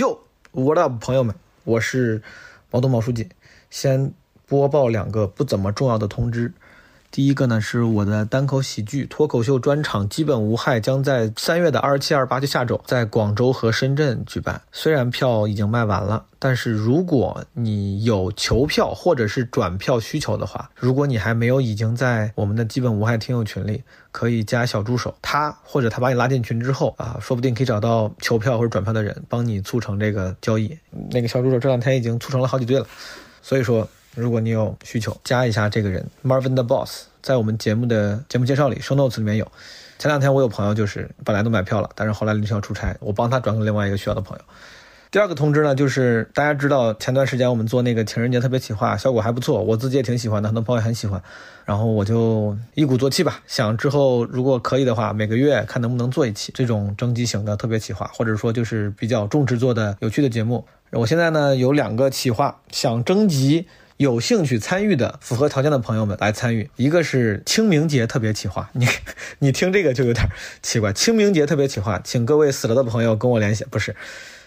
哟，What up，朋友们，我是毛东毛书记，先播报两个不怎么重要的通知。第一个呢，是我的单口喜剧脱口秀专场《基本无害》将在三月的二十七、二十八，就下周，在广州和深圳举办。虽然票已经卖完了，但是如果你有求票或者是转票需求的话，如果你还没有已经在我们的基本无害听友群里，可以加小助手，他或者他把你拉进群之后啊，说不定可以找到求票或者转票的人，帮你促成这个交易。那个小助手这两天已经促成了好几对了，所以说。如果你有需求，加一下这个人 Marvin the Boss，在我们节目的节目介绍里，show notes 里面有。前两天我有朋友就是本来都买票了，但是后来临时要出差，我帮他转给另外一个需要的朋友。第二个通知呢，就是大家知道前段时间我们做那个情人节特别企划，效果还不错，我自己也挺喜欢的，很多朋友也很喜欢。然后我就一鼓作气吧，想之后如果可以的话，每个月看能不能做一期这种征集型的特别企划，或者说就是比较重制作的有趣的节目。我现在呢有两个企划想征集。有兴趣参与的符合条件的朋友们来参与，一个是清明节特别企划，你 你听这个就有点奇怪。清明节特别企划，请各位死了的朋友跟我联系。不是，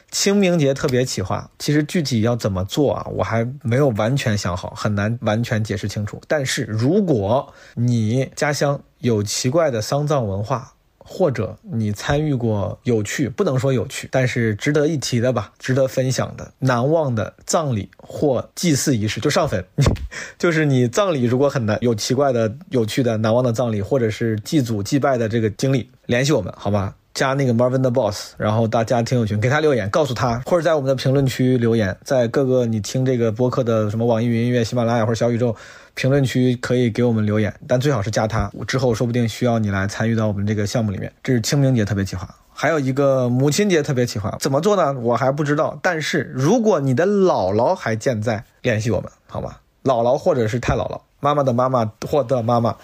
清明节特别企划，其实具体要怎么做啊，我还没有完全想好，很难完全解释清楚。但是如果你家乡有奇怪的丧葬文化，或者你参与过有趣，不能说有趣，但是值得一提的吧，值得分享的、难忘的葬礼或祭祀仪式，就上坟。就是你葬礼如果很难，有奇怪的、有趣的、难忘的葬礼，或者是祭祖祭拜的这个经历，联系我们好吗？加那个 Marvin 的 Boss，然后大家听友群给他留言，告诉他，或者在我们的评论区留言，在各个你听这个播客的什么网易云音乐、喜马拉雅或者小宇宙。评论区可以给我们留言，但最好是加他，之后说不定需要你来参与到我们这个项目里面。这是清明节特别企划，还有一个母亲节特别企划，怎么做呢？我还不知道。但是如果你的姥姥还健在，联系我们好吗？姥姥或者是太姥姥，妈妈的妈妈或的妈妈，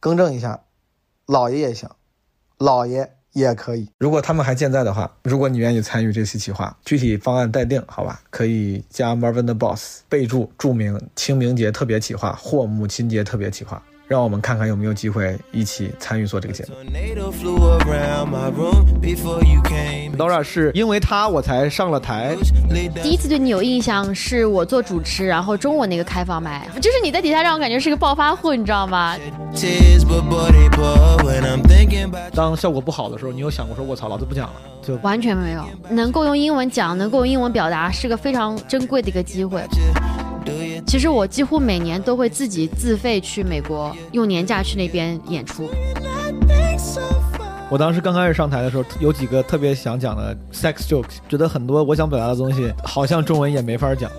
更正一下，姥爷也行，姥爷。也可以，如果他们还健在的话，如果你愿意参与这期企划，具体方案待定，好吧？可以加 Marvin 的 Boss，备注注明清明节特别企划或母亲节特别企划。让我们看看有没有机会一起参与做这个节目。Nora 是因为他我才上了台。第一次对你有印象是我做主持，然后中午那个开放麦，就是你在底下让我感觉是个暴发户，你知道吗？当效果不好的时候，你有想过说“我操，老子不讲了”？就完全没有。能够用英文讲，能够用英文表达，是个非常珍贵的一个机会。其实我几乎每年都会自己自费去美国，用年假去那边演出。我当时刚开始上台的时候，有几个特别想讲的 sex jokes，觉得很多我想表达的东西，好像中文也没法讲。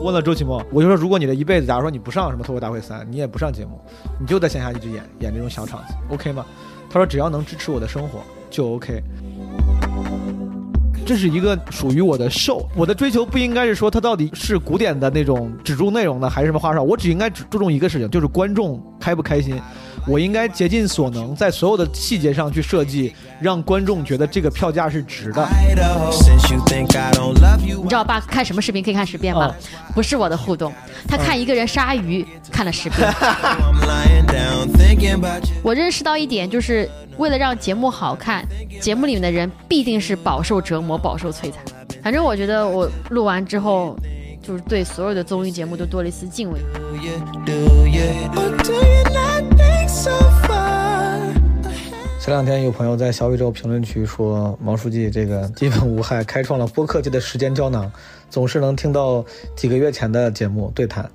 问了周奇墨，我就说，如果你的一辈子，假如说你不上什么脱口大会三，你也不上节目，你就在线下一直演演这种小场子，OK 吗？他说，只要能支持我的生活，就 OK。这是一个属于我的 show，我的追求不应该是说它到底是古典的那种只注内容的，还是什么花哨，我只应该只注重一个事情，就是观众开不开心。我应该竭尽所能，在所有的细节上去设计，让观众觉得这个票价是值的。你知道爸看什么视频可以看十遍吗？不是我的互动，他看一个人杀鱼看了十遍。我认识到一点，就是为了让节目好看，节目里面的人必定是饱受折磨、饱受摧残。反正我觉得我录完之后。就是对所有的综艺节目都多了一丝敬畏。前两天有朋友在小宇宙评论区说，毛书记这个基本无害，开创了播客界的时间胶囊，总是能听到几个月前的节目对谈，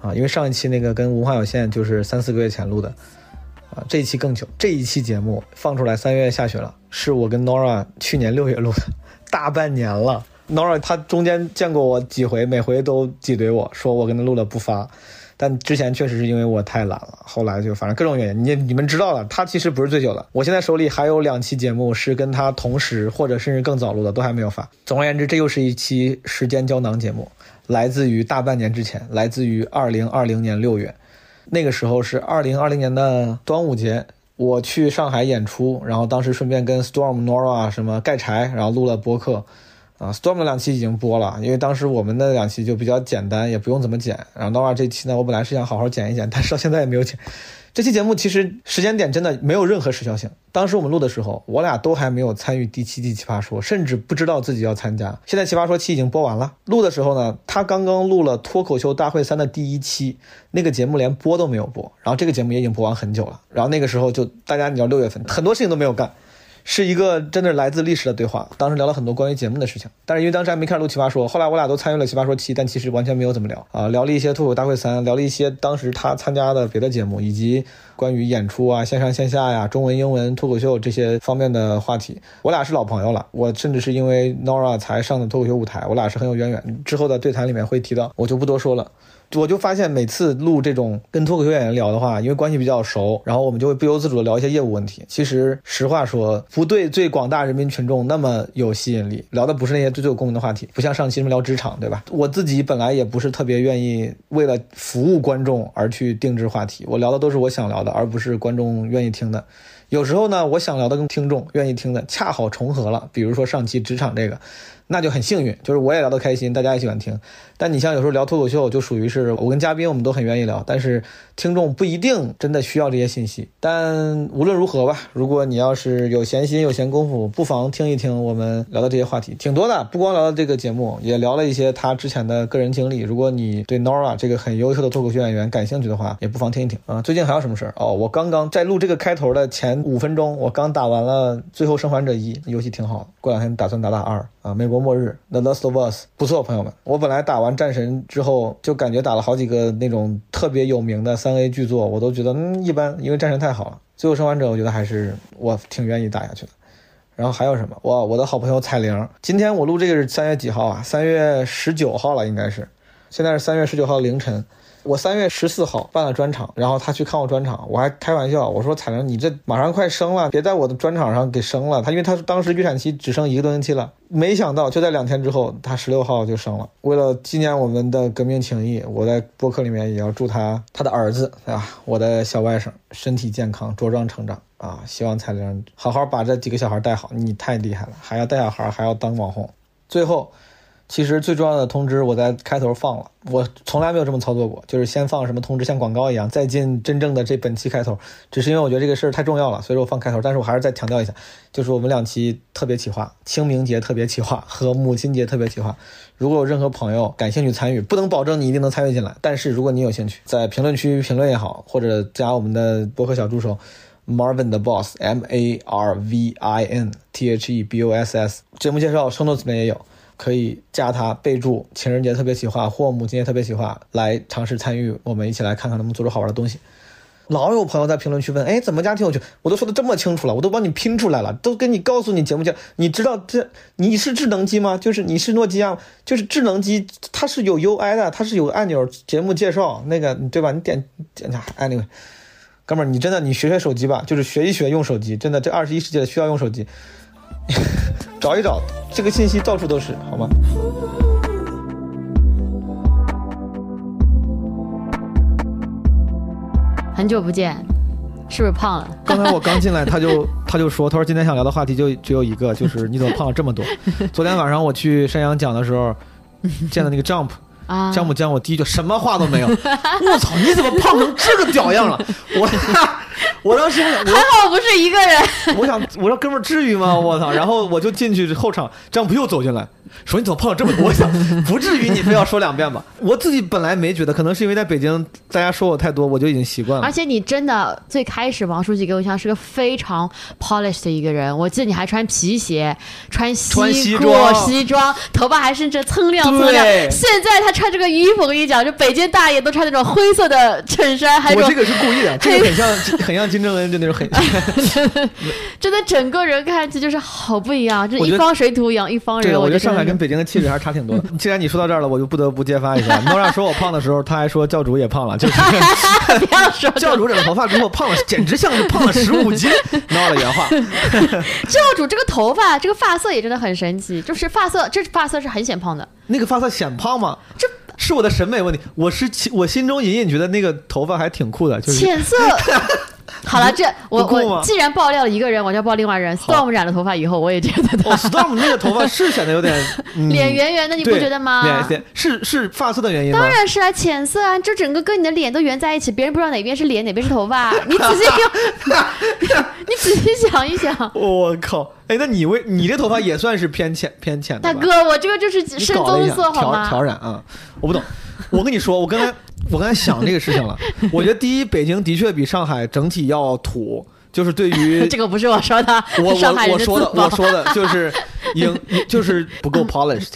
啊，因为上一期那个跟文化有限就是三四个月前录的，啊，这一期更久，这一期节目放出来三月下旬了，是我跟 Nora 去年六月录的，大半年了。Nora 他中间见过我几回，每回都挤兑我说我跟他录了不发，但之前确实是因为我太懒了，后来就反正各种原因，你你们知道的，他其实不是醉酒的。我现在手里还有两期节目是跟他同时或者甚至更早录的，都还没有发。总而言之，这又是一期时间胶囊节目，来自于大半年之前，来自于二零二零年六月，那个时候是二零二零年的端午节，我去上海演出，然后当时顺便跟 Storm、Nora 什么盖柴，然后录了播客。啊，Storm 的两期已经播了，因为当时我们的两期就比较简单，也不用怎么剪。然后 Nora 这期呢，我本来是想好好剪一剪，但是到现在也没有剪。这期节目其实时间点真的没有任何时效性。当时我们录的时候，我俩都还没有参与第七季奇葩说，甚至不知道自己要参加。现在奇葩说期已经播完了，录的时候呢，他刚刚录了脱口秀大会三的第一期，那个节目连播都没有播，然后这个节目也已经播完很久了。然后那个时候就大家你知道六月份很多事情都没有干。是一个真的来自历史的对话。当时聊了很多关于节目的事情，但是因为当时还没开始录奇葩说，后来我俩都参与了奇葩说七，但其实完全没有怎么聊啊，聊了一些脱口大会三，聊了一些当时他参加的别的节目，以及关于演出啊、线上线下呀、中文英文脱口秀这些方面的话题。我俩是老朋友了，我甚至是因为 Nora 才上的脱口秀舞台，我俩是很有渊源。之后的对谈里面会提到，我就不多说了。我就发现每次录这种跟脱口秀演员聊的话，因为关系比较熟，然后我们就会不由自主的聊一些业务问题。其实实话说，不对最广大人民群众那么有吸引力，聊的不是那些最最有共鸣的话题，不像上期什么聊职场，对吧？我自己本来也不是特别愿意为了服务观众而去定制话题，我聊的都是我想聊的，而不是观众愿意听的。有时候呢，我想聊的跟听众愿意听的恰好重合了，比如说上期职场这个。那就很幸运，就是我也聊得开心，大家也喜欢听。但你像有时候聊脱口秀，就属于是我跟嘉宾，我们都很愿意聊，但是听众不一定真的需要这些信息。但无论如何吧，如果你要是有闲心、有闲工夫，不妨听一听我们聊的这些话题，挺多的。不光聊了这个节目，也聊了一些他之前的个人经历。如果你对 Nora 这个很优秀的脱口秀演员感兴趣的话，也不妨听一听啊。最近还有什么事儿？哦，我刚刚在录这个开头的前五分钟，我刚打完了《最后生还者一》，游戏挺好，过两天打算打打二啊，美国。末日，The Last of Us，不错，朋友们。我本来打完战神之后，就感觉打了好几个那种特别有名的三 A 巨作，我都觉得嗯一般，因为战神太好了。最后生还者，我觉得还是我挺愿意打下去的。然后还有什么？哇，我的好朋友彩铃，今天我录这个是三月几号啊？三月十九号了，应该是。现在是三月十九号凌晨。我三月十四号办了专场，然后他去看我专场，我还开玩笑，我说彩玲，你这马上快生了，别在我的专场上给生了。他因为他当时预产期只剩一个多星期了，没想到就在两天之后，他十六号就生了。为了纪念我们的革命情谊，我在播客里面也要祝他他的儿子啊，我的小外甥身体健康，茁壮成长啊！希望彩玲好好把这几个小孩带好，你太厉害了，还要带小孩，还要当网红。最后。其实最重要的通知我在开头放了，我从来没有这么操作过，就是先放什么通知，像广告一样，再进真正的这本期开头。只是因为我觉得这个事儿太重要了，所以说我放开头。但是我还是再强调一下，就是我们两期特别企划，清明节特别企划和母亲节特别企划。如果有任何朋友感兴趣参与，不能保证你一定能参与进来，但是如果你有兴趣，在评论区评论也好，或者加我们的博客小助手 Marvin 的 Boss M A R V I N T H E B O S S，节目介绍 show notes 里面也有。可以加他备注情人节特别企划或母亲节特别企划来尝试参与，我们一起来看看能不能做出好玩的东西。老有朋友在评论区问，哎，怎么加挺有趣？我都说的这么清楚了，我都帮你拼出来了，都跟你告诉你节目叫，你知道这你是智能机吗？就是你是诺基亚，就是智能机，它是有 UI 的，它是有按钮，节目介绍那个对吧？你点点下，anyway，哥们儿，你真的你学学手机吧，就是学一学用手机，真的这二十一世纪的需要用手机。找一找，这个信息到处都是，好吗？很久不见，是不是胖了？刚才我刚进来，他就 他就说，他说今天想聊的话题就只有一个，就是你怎么胖了这么多？昨天晚上我去山羊讲的时候，见的那个 Jump。姜母姜，我第一句什么话都没有。我操，你怎么胖成这个屌样了？我 我当时还好不是一个人。我想我说哥们儿至于吗？我操！然后我就进去后场，张不又走进来。说你怎么胖了这么多？我想不至于你非要说两遍吧？我自己本来没觉得，可能是因为在北京大家说我太多，我就已经习惯了。而且你真的最开始王书记给我印象是个非常 polished 的一个人，我记得你还穿皮鞋、穿西装、西装，头发还甚至锃亮锃亮。现在他穿这个衣服，我跟你讲，就北京大爷都穿那种灰色的衬衫，还我这个是故意的，这个很像 很像金正恩，就那种很，真的整个人看上去就是好不一样，就一方水土养一方人。我觉得上海跟北京的气质还是差挺多的。既然你说到这儿了，我就不得不揭发一下。诺亚说我胖的时候，他还说教主也胖了，就是不要说教主染了头发之后胖了，简直像是胖了十五斤。闹了原话。教主这个头发，这个发色也真的很神奇，就是发色，这发色是很显胖的。那个发色显胖吗？这是我的审美问题。我是我心中隐隐觉得那个头发还挺酷的，就是浅色。好了，这我我既然爆料了一个人，我就要爆另外人。Storm 染了头发以后，我也觉得哦他，Storm 那个头发是显得有点、嗯、脸圆圆的，你不觉得吗？脸脸是是发色的原因吗？当然是啊，浅色啊，这整个跟你的脸都圆在一起，别人不知道哪边是脸，哪边是头发。你仔细，你仔细想一想，我靠！哎，那你为你这头发也算是偏浅偏浅的吧？大哥，我这个就是你深棕色，好调吗？调染啊，我不懂。我跟你说，我刚才我刚才想这个事情了。我觉得第一，北京的确比上海整体要土，就是对于 这个不是我说的，我上海人我我说的我说的就是影 就是不够 polished。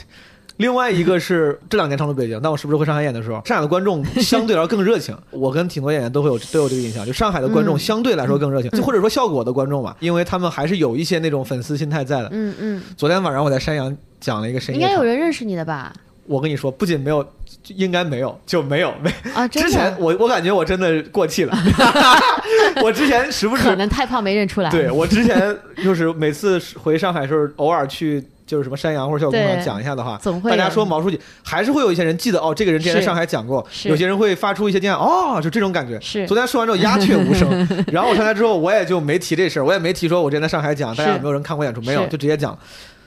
另外一个是这两年常驻北京，但我时不时回上海演的时候，上海的观众相对来说更热情。我跟挺多演员都会有都有这个印象，就上海的观众嗯相对来说更热情，就或者说效果的观众吧，因为他们还是有一些那种粉丝心态在的。嗯嗯，昨天晚上我在山阳讲了一个深应该有，人认识你的吧？我跟你说，不仅没有，应该没有，就没有没。啊，之前，我我感觉我真的过气了，我之前时不时可能太胖没认出来。对我之前就是每次回上海的时候，偶尔去就是什么山羊或者效果工厂讲一下的话，总会大家说毛书记，还是会有一些人记得哦，这个人之前在上海讲过，有些人会发出一些惊讶，哦，就这种感觉。是昨天说完之后鸦雀无声，然后我上台之后我也就没提这事儿，我也没提说我之前在上海讲，大家有没有人看过演出？没有，就直接讲。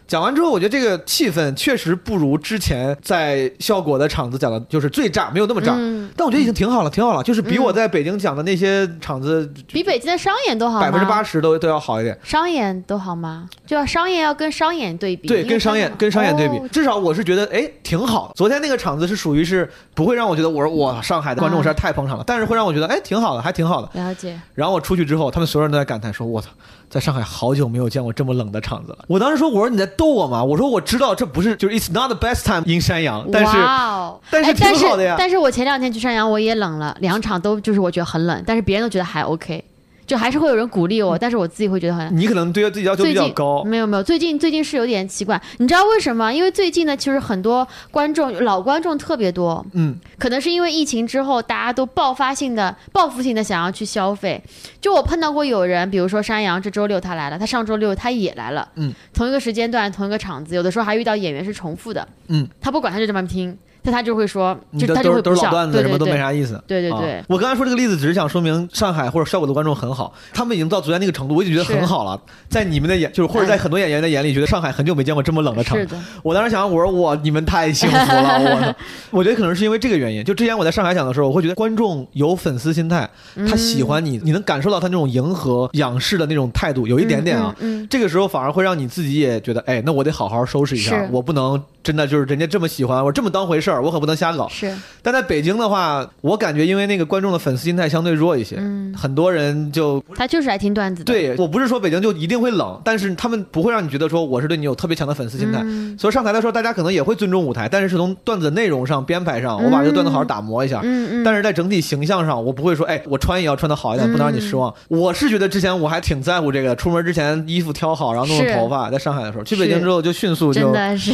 讲完之后，我觉得这个气氛确实不如之前在效果的场子讲的，就是最炸，没有那么炸。嗯，但我觉得已经挺好了，挺好了，就是比我嗯在北京讲的那些场子比北京的商演都好？百分之八十都都要好一点。商演都好吗？就要商演要跟商演对比，对，跟商演跟商演对比，哦至少我是觉得哎挺好。昨天那个场子是属于是不会让我觉得我说哇上海的观众实在太捧场了，但是会让我觉得哎挺好的，还挺好的。了解，然后我出去之后，他们所有人都在感叹说：“我操，在上海好久没有见过这么冷的场子了。”我当时说：“我说你在逗我吗？我说我知道这不是就是 It's not the best time in 山羊，但是哇哦但是挺好的呀但是我前两天去山羊，我也冷了，两场都就是我觉得很冷，但是别人都觉得还 OK，就还是会有人鼓励我，但是我自己会觉得很。你可能对自己要求比较高。没有没有，最近最近是有点奇怪，你知道为什么？因为最近呢，其实很多观众老观众特别多，嗯，可能是因为疫情之后，大家都爆发性的、报复性的想要去消费。就我碰到过有人，比如说山羊，这周六他来了，他上周六他也来了，嗯，同一个时间段、同一个场子，有的时候还遇到演员是重复的，嗯，他不管，他就这么听，但他就会说，你就的都是都是老段子，什么都没啥意思。对对对啊，我刚才说这个例子，只是想说明上海或者效果的观众很好，他们已经到昨天那个程度，我已经觉得很好了。在你们的眼，就是或者在很多演员的眼里，觉得上海很久没见过这么冷的场是。的，我当时想，我说我你们太幸福了，我！我觉得可能是因为这个原因。就之前我在上海讲的时候，我会觉得观众有粉丝心态，他喜欢你，你能感受到他那种迎合、仰视的那种态度，有一点点啊。嗯，嗯这个时候反而会让你自己也觉得，哎，那我得好好收拾一下，我不能真的就是人家这么喜欢我，这么当回事儿，我可不能瞎搞嗯。是，但在北京的话，我感觉因为那个观众的粉丝心态相对弱一些，嗯，很多人就他就是爱听段子的，对我不是说北京就一定会冷，但是他们不会让你觉得说我是对你有特别强的粉丝心态。嗯所以上台的时候，大家可能也会尊重舞台，但是是从段子内容上、编排上，我把这个段子好好打磨一下。嗯嗯，但是在整体形象上，我不会说，哎，我穿也要穿的好一点，不能让你失望。我是觉得之前我还挺在乎这个，出门之前衣服挑好，然后弄弄头发。在上海的时候，去北京之后就迅速就真的是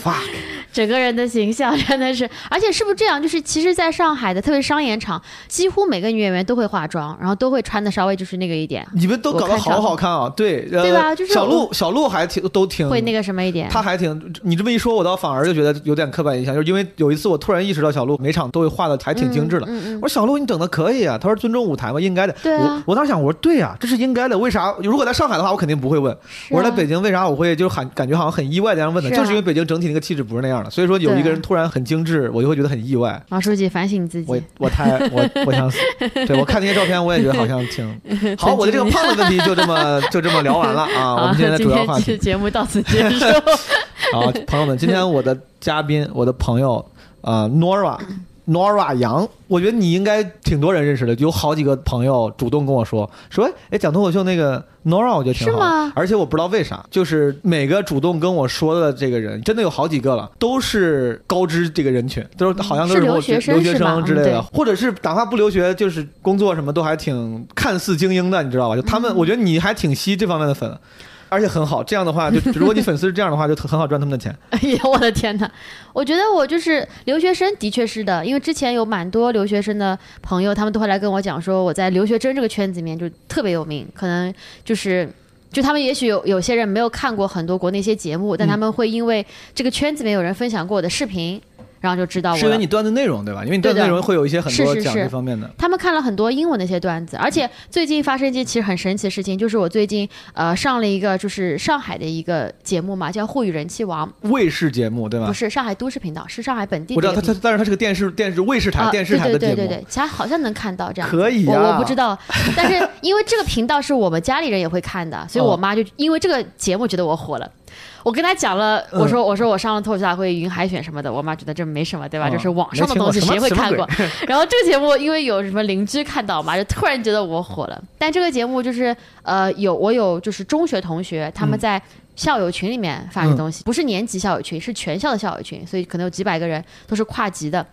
fuck，整个人的形象真的是，而且是不是这样？就是其实，在上海的特别商演场，几乎每个女演员都会化妆，然后都会穿的稍微就是那个一点，你们都搞得好好看啊！对，呃、对吧就是小鹿，小鹿还挺都挺会那个什么一点。他还挺，你这么一说，我倒反而就觉得有点刻板印象，就是因为有一次我突然意识到小鹿每场都会画的还挺精致的。嗯嗯我说小鹿你整的可以啊，他说尊重舞台嘛，应该的。对啊我我当时想，我说对呀、这是应该的。为啥？如果在上海的话，我肯定不会问。啊我说在北京为啥我会就是很感觉好像很意外的这样问的，就是因为北京整体那个气质不是那样的，所以说有一个人突然很精致，我就会觉得很意外。王书记反省自己，我我太我我想死，对我看那些照片，我也觉得好像挺 好。我的这个胖的问题就这么就这么聊完了啊。我们今天的主要话题节目到此结束。好，朋友们，今天我的嘉宾，我的朋友，呃，Nora。Nora 杨，我觉得你应该挺多人认识的，有好几个朋友主动跟我说说，哎，讲脱口秀那个 Nora，我觉得挺好。的，是吗？而且我不知道为啥，就是每个主动跟我说的这个人，真的有好几个了，都是高知这个人群，都是好像都是留学生留学生之类的嗯，或者是哪怕不留学，就是工作什么都还挺看似精英的，你知道吧？就他嗯。们，我觉得你还挺吸这方面的粉。而且很好，这样的话，就 如果你粉丝是这样的话，就很好赚他们的钱。哎呀，我的天哪！我觉得我就是留学生，的确是的，因为之前有蛮多留学生的朋友，他们都会来跟我讲说，我在留学生这个圈子里面就特别有名，可能就是。就他们也许有有些人没有看过很多国内一些节目，但他们会因为这个圈子里面有人分享过我的视频，然后就知道我是因为你段子内容对吧？因为你段子内容会有一些很多讲这方面的。他们看了很多英文的一些段子，而且最近发生一件其实很神奇的事情，就是我最近呃上了一个就是上海的一个节目嘛，叫《沪语人气王》，卫视节目对吧不？是上海都市频道，是上海本地我知道它它，但是它是个电视电视卫视台、啊电视台的节目。对对对对对，其他好像能看到这样。可以啊我我不知道，但是因为这个频道是我们家里人也会看的，所以哦我妈就因为这个节目觉得我火了。我跟他讲了，嗯我说我说我上了脱口秀大会云海选什么的，我妈觉得这没什么，对吧？哦这是网上的东西，谁会看过？然后这个节目因为有什么邻居看到嘛，就突然觉得我火了。但这个节目就是呃，有我有就是中学同学他们嗯在校友群里面发的东西，不是年级校友群，是全校的校友群，所以可能有几百个人都是跨级的。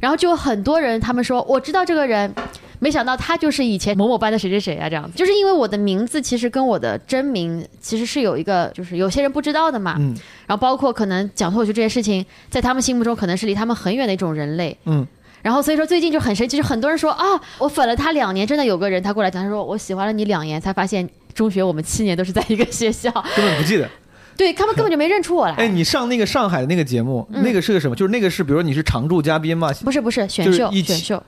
然后就有很多人他们说我知道这个人。没想到他就是以前某某班的谁谁谁啊，这样子，就是因为我的名字其实跟我的真名其实是有一个，就是有些人不知道的嘛。嗯然后包括可能讲脱口秀这件事情，在他们心目中可能是离他们很远的一种人类。嗯，然后所以说最近就很神奇，就很多人说啊，我粉了他两年，真的有个人他过来讲，他说我喜欢了你两年，才发现中学我们七年都是在一个学校，根本不记得。对他们根本就没认出我来。哎，你上那个上海的那个节目，嗯那个是个什么？就是那个是，比如说你是常驻嘉宾嘛，不是不是选秀就是选秀，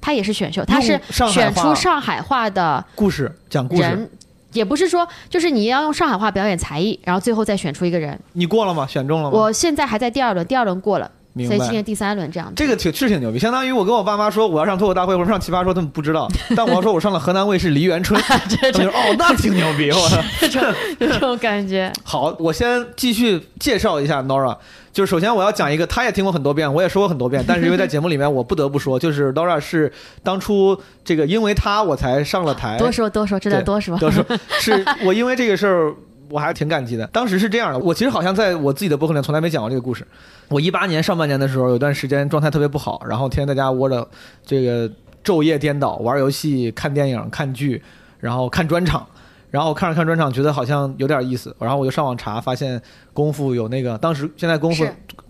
他也是选秀，他是选出上海话的故事讲故事，人。也不是说，就是你要用上海话表演才艺，然后最后再选出一个人。你过了吗？选中了吗？我现在还在第二轮，第二轮过了，明白所以今。年第三轮这样子。这个挺是挺牛逼，相当于我跟我爸妈说我要上脱口大会或者上奇葩说，他们不知道，但我要说我上了河南卫视梨园春，他这们就说哦，那挺牛逼，我 这种感觉。好，我先继续介绍一下 Nora。就是首先我要讲一个，他也听过很多遍，我也说过很多遍，但是因为在节目里面我不得不说，就是 Nora 是当初这个因为他我才上了台，多说多说，真的对多说。多说是我因为这个事儿。我还是挺感激的。当时是这样的，我其实好像在我自己的博客里从来没讲过这个故事。我一八年上半年的时候，有段时间状态特别不好，然后天天在家窝着，这个昼夜颠倒，玩游戏、看电影、看剧，然后看专场。然后看着看专场，觉得好像有点意思，然后我就上网查，发现功夫有那个，当时现在功夫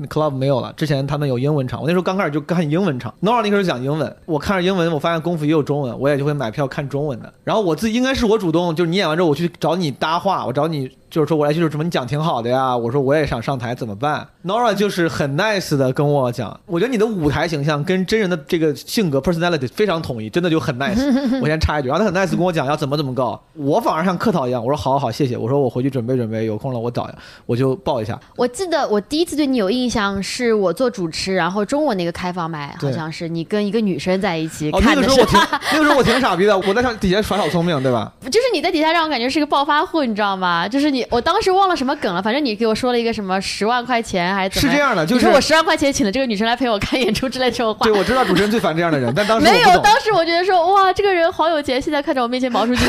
club 没有了，之前他们有英文场，我那时候刚开始就看英文场，Nora 那时候讲英文，我看着英文，我发现功夫也有中文，我也就会买票看中文的。然后我自己应该是我主动，就是你演完之后，我去找你搭话，我找你就是说我来就是什么你讲挺好的呀，我说我也想上台怎么办？Nora 就是很 nice 的跟我讲，我觉得你的舞台形象跟真人的这个性格 personality 非常统一，真的就很 nice。我先插一句，然后他很 nice 跟我讲要怎么怎么搞，我反而像客套一样，我说好好好，谢谢，我说我回去准备准备，有空了我找我就报一下。我记得我第一次对你有印象，是我做主持，然后中午那个开放麦，好像是你跟一个女生在一起看的时候我挺，那个时候我挺傻逼的，我在上底下耍小聪明，对吧？就是你在底下让我感觉是个暴发户，你知道吗？就是你，我当时忘了什么梗了，反正你给我说了一个什么十万块钱还是怎么？是这样的，就是我十万块钱请了这个女生来陪我看演出之类这种话对，。我知道主持人最烦这样的人，但当时没有，当时我觉得说哇，这个人好有钱，现在看着我面前毛书记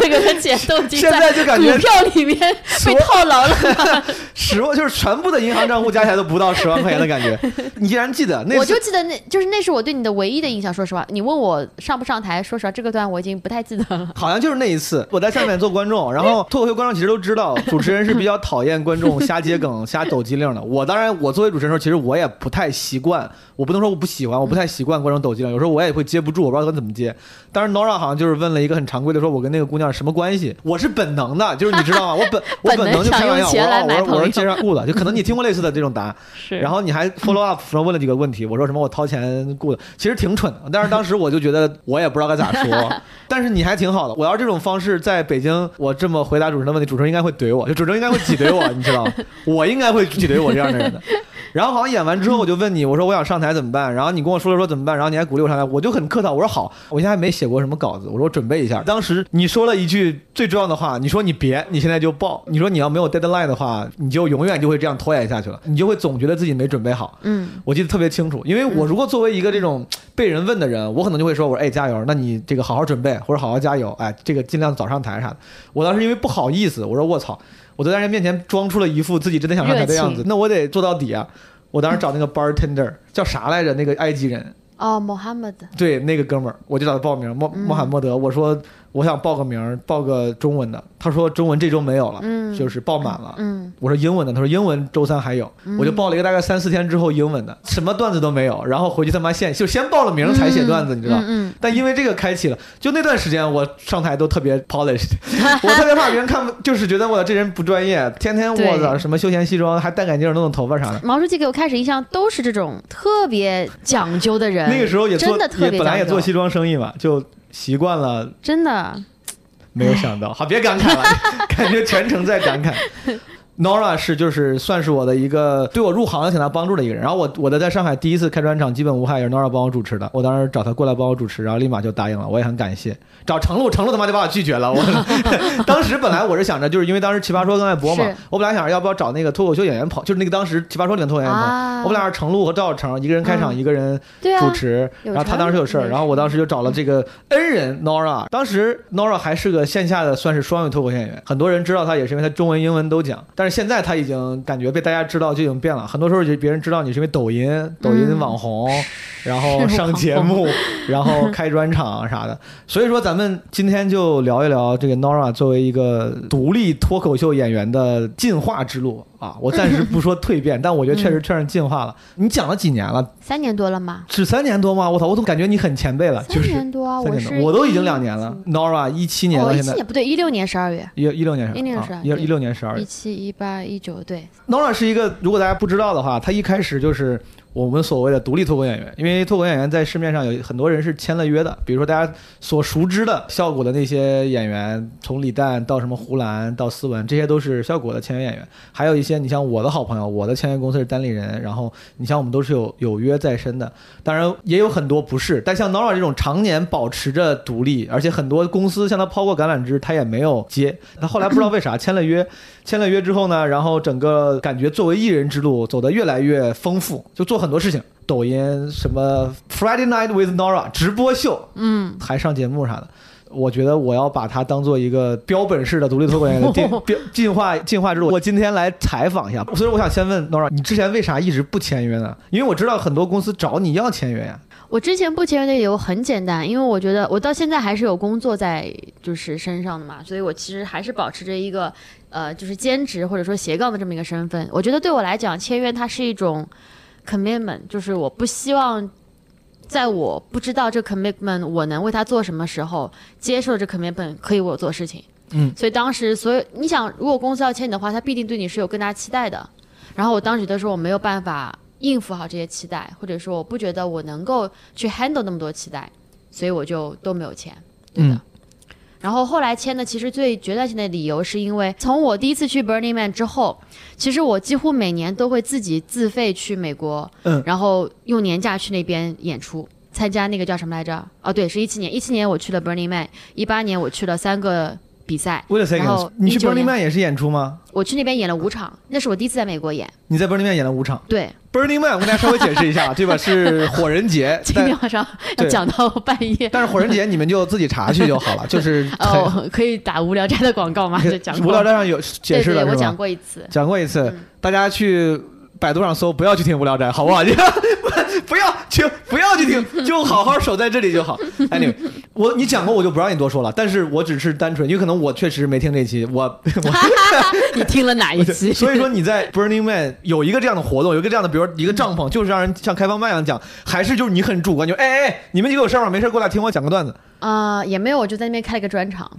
这个 的钱 都已经现在就感觉股票里面被套牢了。十万就是全部的银行账户加起来都不到十万块钱的感觉。你竟然记得那我就记得那就是那是我对你的唯一的印象。说实话，你问我上不上台，说实话这个段我已经不太记得了。好像就是那一次，我在下面做观众，然后脱口秀观众其实都知道，主持人是比较讨厌观众瞎接梗、瞎抖机灵的。我当然，我作为主持人的时候，其实我也不太习惯，我不能说我不喜欢，我不太习惯观众抖机灵，有时候我也会接不住，我不知道该怎么接。当时 Nora 好像就是问了一个很常规的，说我跟那个姑娘什么关系？我是本能的，就是你知道吗？我本 我本能就开玩笑，我说我说我说街上雇的，就可能你听过类似的这种答案。是然后你还 follow up 说问了几个问题，我说什么我掏钱雇的，其实挺蠢的，但是当时我就觉得我也不知道该咋说，但是你还挺好的。我要是这种方式在北京，我这么回回答主持人的问题，主持人应该会怼我，就主持人应该会挤兑我，你知道吗？我应该会挤兑我这样的人的。然后好像演完之后，我就问你，我说我想上台怎么办？然后你跟我说了说怎么办，然后你还鼓励我上台，我就很客套，我说好，我现在还没写过什么稿子，我说我准备一下。当时你说了一句最重要的话，你说你别，你现在就报，你说你要没有 deadline 的话，你就永远就会这样拖延下去了，你就会总觉得自己没准备好。嗯，我记得特别清楚，因为我如果作为一个这种被人问的人，我可能就会说，我说哎加油，那你这个好好准备，或者好好加油，哎这个尽量早上台啥的。我当时因为不好意思，我说我操，我都在人面前装出了一副自己真的想上台的样子那我得做到底啊。我当时找那个 bartender 叫啥来着？那个埃及人，哦，Mohammed，对那个哥们儿，我就找他报名，穆嗯穆罕默德。我说我想报个名儿，报个中文的。他说中文这周没有了，嗯就是报满了。嗯我说英文的，他说英文周三还有，我就报了一个大概三四天之后英文的，什么段子都没有，然后回去他妈现就先报了名才写段子，你知道。嗯但因为这个开启了，就那段时间我上台都特别 polished，我特别怕别人看不，就是觉得我这人不专业，天天我操什么休闲西装，还戴眼镜弄弄头发啥的。嗯，毛书记给我开始印象都是这种特别讲究的人，那个时候也做真的特也本来也做西装生意嘛，就习惯了，真的，没有想到。好，别感慨了，感觉全程在感慨。Nora 是就是算是我的一个对我入行有挺大帮助的一个人。然后我我的在上海第一次开专场基本无害也是 Nora 帮我主持的。我当时找他过来帮我主持，然后立马就答应了，我也很感谢。找程璐，程璐他妈就把我拒绝了。我 当时本来我是想着，就是因为当时奇葩说正在播嘛，我本来想着要不要找那个脱口秀演员跑，就是那个当时奇葩说里面脱口秀演员跑。啊我本来是程璐和赵小成一个人开场，嗯一个人主持，有然后他当时有事儿，然后我当时就找了这个恩人 Nora。当时 Nora 还是个线下的算是双语脱口秀演员，很多人知道他也是因为他中文、英文都讲。但是现在他已经感觉被大家知道就已经变了，很多时候就别人知道你是因为抖音、抖音网红，然后上节目，然后开专场啥的。所以说咱们今天就聊一聊这个 Nora 作为一个独立脱口秀演员的进化之路啊。我暂时不说蜕变，但我觉得确实确实进化了。你讲了几年了？三年多了吗？只三年多吗？我操，我怎么感觉你很前辈了？就三是年多啊，三年是，我都已经两年了。Nora 一七年哦，到现在，一七年不对，一六年十二月，一一六年一六年啊是吧对一一六年十二月。一七一八一九对，Nora 是一个，如果大家不知道的话，他一开始就是我们所谓的独立脱口演员，因为脱口演员在市面上有很多人是签了约的，比如说大家所熟知的效果的那些演员，从李诞到什么胡兰到思文，这些都是效果的签约演员。还有一些，你像我的好朋友，我的签约公司是单立人，然后你像我们都是有有约在身的，当然也有很多不是，但像 Nora 这种常年保持着独立，而且很多公司向他抛过橄榄枝，他也没有接。他后来不知道为啥签了约，签了约之后呢，然后整个感觉作为艺人之路走得越来越丰富，就做很多事情，抖音什么 Friday Night with Nora 直播秀，嗯，还上节目啥的。我觉得我要把它当做一个标本式的独立脱口演员的进 标进化进化之路。我今天来采访一下，所以我想先问 Nora，你之前为啥一直不签约呢？因为我知道很多公司找你要签约呀。我之前不签约的理由很简单，因为我觉得我到现在还是有工作在就是身上的嘛，所以我其实还是保持着一个呃就是兼职或者说斜杠的这么一个身份。我觉得对我来讲，签约它是一种 commitment，就是我不希望在我不知道这 commitment 我能为他做什么时候，接受这 commitment 可以为我做事情。嗯，所以当时所有你想，如果公司要签你的话，他必定对你是有更大期待的。然后我当时觉得说我没有办法应付好这些期待，或者说我不觉得我能够去 handle 那么多期待，所以我就都没有签。对的。嗯然后后来签的，其实最决断性的理由是因为从我第一次去 Burning Man 之后，其实我几乎每年都会自己自费去美国，嗯然后用年假去那边演出，参加那个叫什么来着？哦，对，是一七年，一七年我去了 Burning Man，一八年我去了三个比赛，为了 second，然后你去19 Burning Man 也是演出吗？我去那边演了五场，那是我第一次在美国演。你在 Burning Man 演了五场。对，Burning Man 我跟大家稍微解释一下，对吧？是火人节，今天晚上要讲到半夜。但是火人节你们就自己查去就好了，就是很哦，可以打无聊斋的广告吗？就讲过无聊斋上有解释了对对，我讲？过一次。讲过一次嗯，大家去百度上搜，不要去听无聊斋，好不好？不要去，不要去听，就好好守在这里就好。Anyway，我你讲过我就不让你多说了，但是我只是单纯，因为可能我确实没听这期，我 我你听了哪一期？所以说你在 Burning Man 有一个这样的活动，有一个这样的，比如一个帐篷，就是让人像开放麦一样讲，还是就是你很主观，就哎哎哎，你们几个有事儿吗？没事儿过来听我讲个段子，啊、也没有，我就在那边开了个专场，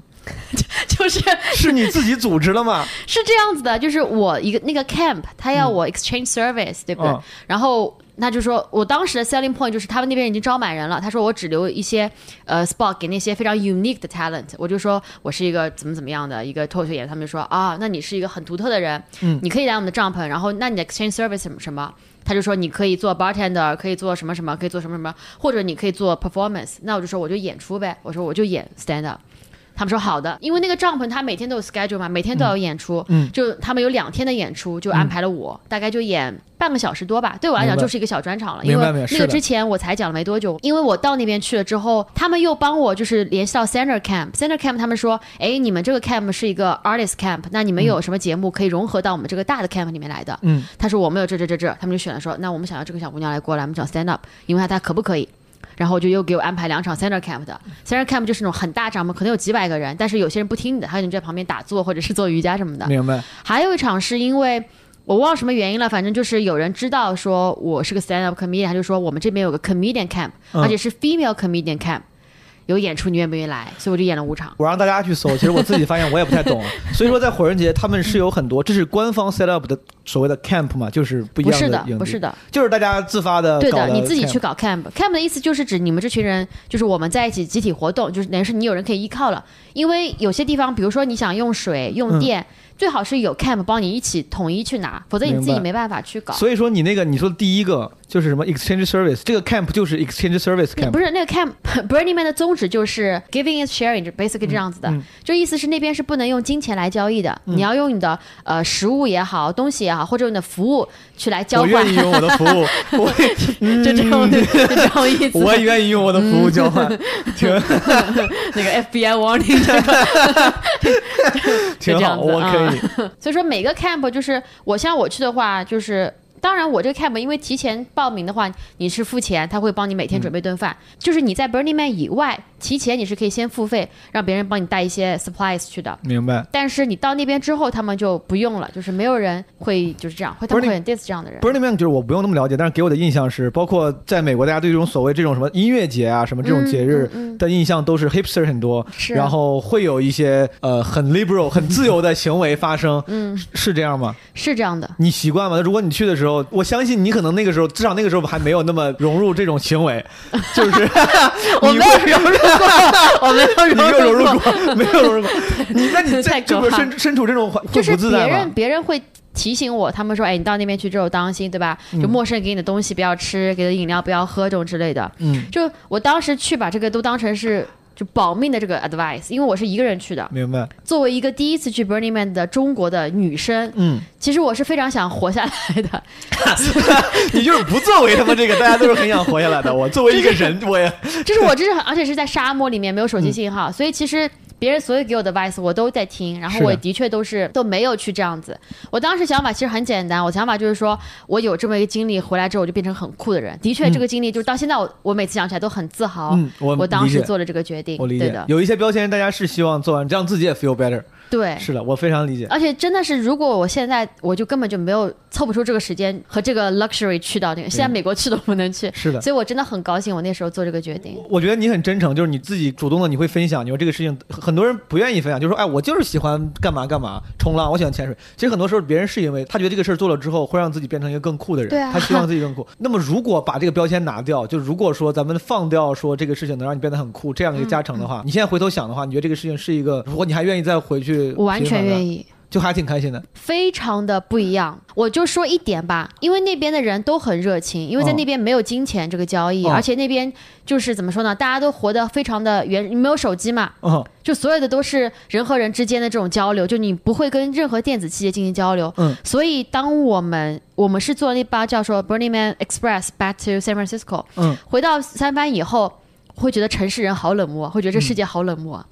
就是是你自己组织的吗？是这样子的，就是我一个那个 camp，他要我 exchange service，、对不对？嗯然后他就说我当时的 selling point 就是他们那边已经招满人了，他说我只留一些呃 spot 给那些非常 unique 的 talent，我就说我是一个怎么怎么样的一个脱口秀演员，他们就说啊，那你是一个很独特的人，嗯你可以来我们的帐篷，然后那你的 exchange service 什么什么。他就说你可以做 bartender，可以做什么什么，可以做什么什么，或者你可以做 performance。那我就说我就演出呗，我说我就演 stand up。他们说好的，因为那个帐篷他每天都有 schedule 嘛，每天都有演出，嗯就他们有两天的演出，就安排了我，大概就演半个小时多吧。对我来讲就是一个小专场了，因明为那个之前我才讲了没多久，因为我到那边去了之后，他们又帮我就是联系到 Center Camp，Center Camp 他们说，哎，你们这个 camp 是一个 artist camp，那你们有什么节目可以融合到我们这个大的 camp 里面来的？嗯，他说我们有这这这这，他们就选了说，那我们想要这个小姑娘来过来，我们讲 stand up，因为她她可不可以？然后就又给我安排两场 center camp 的，center camp 就是那种很大帐篷，可能有几百个人，但是有些人不听你的，他就在旁边打坐或者是做瑜伽什么的。明白。还有一场是因为我忘了什么原因了，反正就是有人知道说我是个 stand up comedian，他就说我们这边有个 comedian camp，、嗯而且是 female comedian camp，有演出，你愿不愿意来？所以我就演了五场。我让大家去搜，其实我自己发现我也不太懂，所以说在火人节他们是有很多，这是官方 set up 的所谓的 camp 嘛，就是不一样不是的不是，的，就是大家自发的对的，你自己去搞 camp。camp 的意思就是指你们这群人，就是我们在一起集体活动，就是等于是你有人可以依靠了。因为有些地方，比如说你想用水、用嗯电，最好是有 camp 帮你一起统一去拿，否则你自己没办法去搞。所以说你那个你说的第一个就是什么 exchange service，这个 camp 就是 exchange service camp，不是那个 camp Burning Man 的宗旨就是 giving is sharing，就 basically 这样子的，嗯。就意思是那边是不能用金钱来交易的，你要用你的呃食物也好，东西也好，或者你的服务去来交换。我愿，意用我的服务，我就这种就这种意思。我也愿意用我的服务交换，挺那个 FBI warning 这个挺好，我可以。所以说每个 camp 就是我像我去的话，就是当然我这个 camp 因为提前报名的话，你是付钱，他会帮你每天准备顿饭。就是你在 Burning Man 以外，提前你是可以先付费，让别人帮你带一些 supplies 去的。明白。但是你到那边之后，他们就不用了，就是没有人会就是这样，会他们会很 diss 这样的人。Burning Man 就是我不用那么了解，但是给我的印象是，包括在美国，大家对这种所谓这种什么音乐节啊，什么这种节日的印象都是 hipster 很多，是然后会有一些呃很 liberal、很自由的 行为发生，嗯，是这样吗？是这样的。你习惯吗？如果你去的时候，我相信你可能那个时候，至少那个时候还没有那么融入这种行为，就是 我没你会有融入过，我没有我没有融入过，没有融入过。你那你太在这不可怕身身处这种环会就是不自在别人？别人会提醒我，他们说，哎，你到那边去之后当心，对吧？就嗯陌生人给你的东西不要吃，给的饮料不要喝，这种之类的。嗯，就我当时去把这个都当成是就保命的这个 advice，因为我是一个人去的。明白。作为一个第一次去 Burning Man 的中国的女生，嗯，其实我是非常想活下来的。你就是不作为他们这个，大家都是很想活下来的。我作为一个人，我也就是我这是，而且是在沙漠里面没有手嗯机信号，所以其实别人所有给我的 advice 我都在听，然后我的确都是都没有去这样子。我当时想法其实很简单，我想法就是说我有这么一个经历回来之后，我就变成很酷的人。的确，嗯这个经历就是到现在我我每次想起来都很自豪。嗯，我我当时做了这个决定，我理解对的，，有一些标签大家是希望做完，这样自己也 feel better。对。是的，我非常理解。而且真的是，如果我现在我就根本就没有凑不出这个时间和这个 luxury 去到那个，现在美国去都不能去，是的，所以我真的很高兴我那时候做这个决定。我觉得你很真诚，就是你自己主动的，你会分享。你说这个事情，很多人不愿意分享，就说哎，我就是喜欢干嘛干嘛，冲浪，我喜欢潜水。其实很多时候别人是因为他觉得这个事儿做了之后会让自己变成一个更酷的人，对啊他希望自己更酷。那么如果把这个标签拿掉，就如果说咱们放掉说这个事情能让你变得很酷这样一个加成的话，你现在回头想的话，你觉得这个事情是一个，如果你还愿意再回去，我完全愿意，就还挺开心的。非常的不一样。我就说一点吧，因为那边的人都很热情，因为在哦那边没有金钱这个交易，哦而且那边就是怎么说呢，大家都活得非常的原，没有手机嘛，嗯就所有的都是人和人之间的这种交流，就你不会跟任何电子器械进行交流。嗯，所以当我们我们是坐那班叫做 Burning Man Express back to San Francisco，嗯回到三藩以后。会觉得城市人好冷漠，会觉得这世界好冷漠，嗯，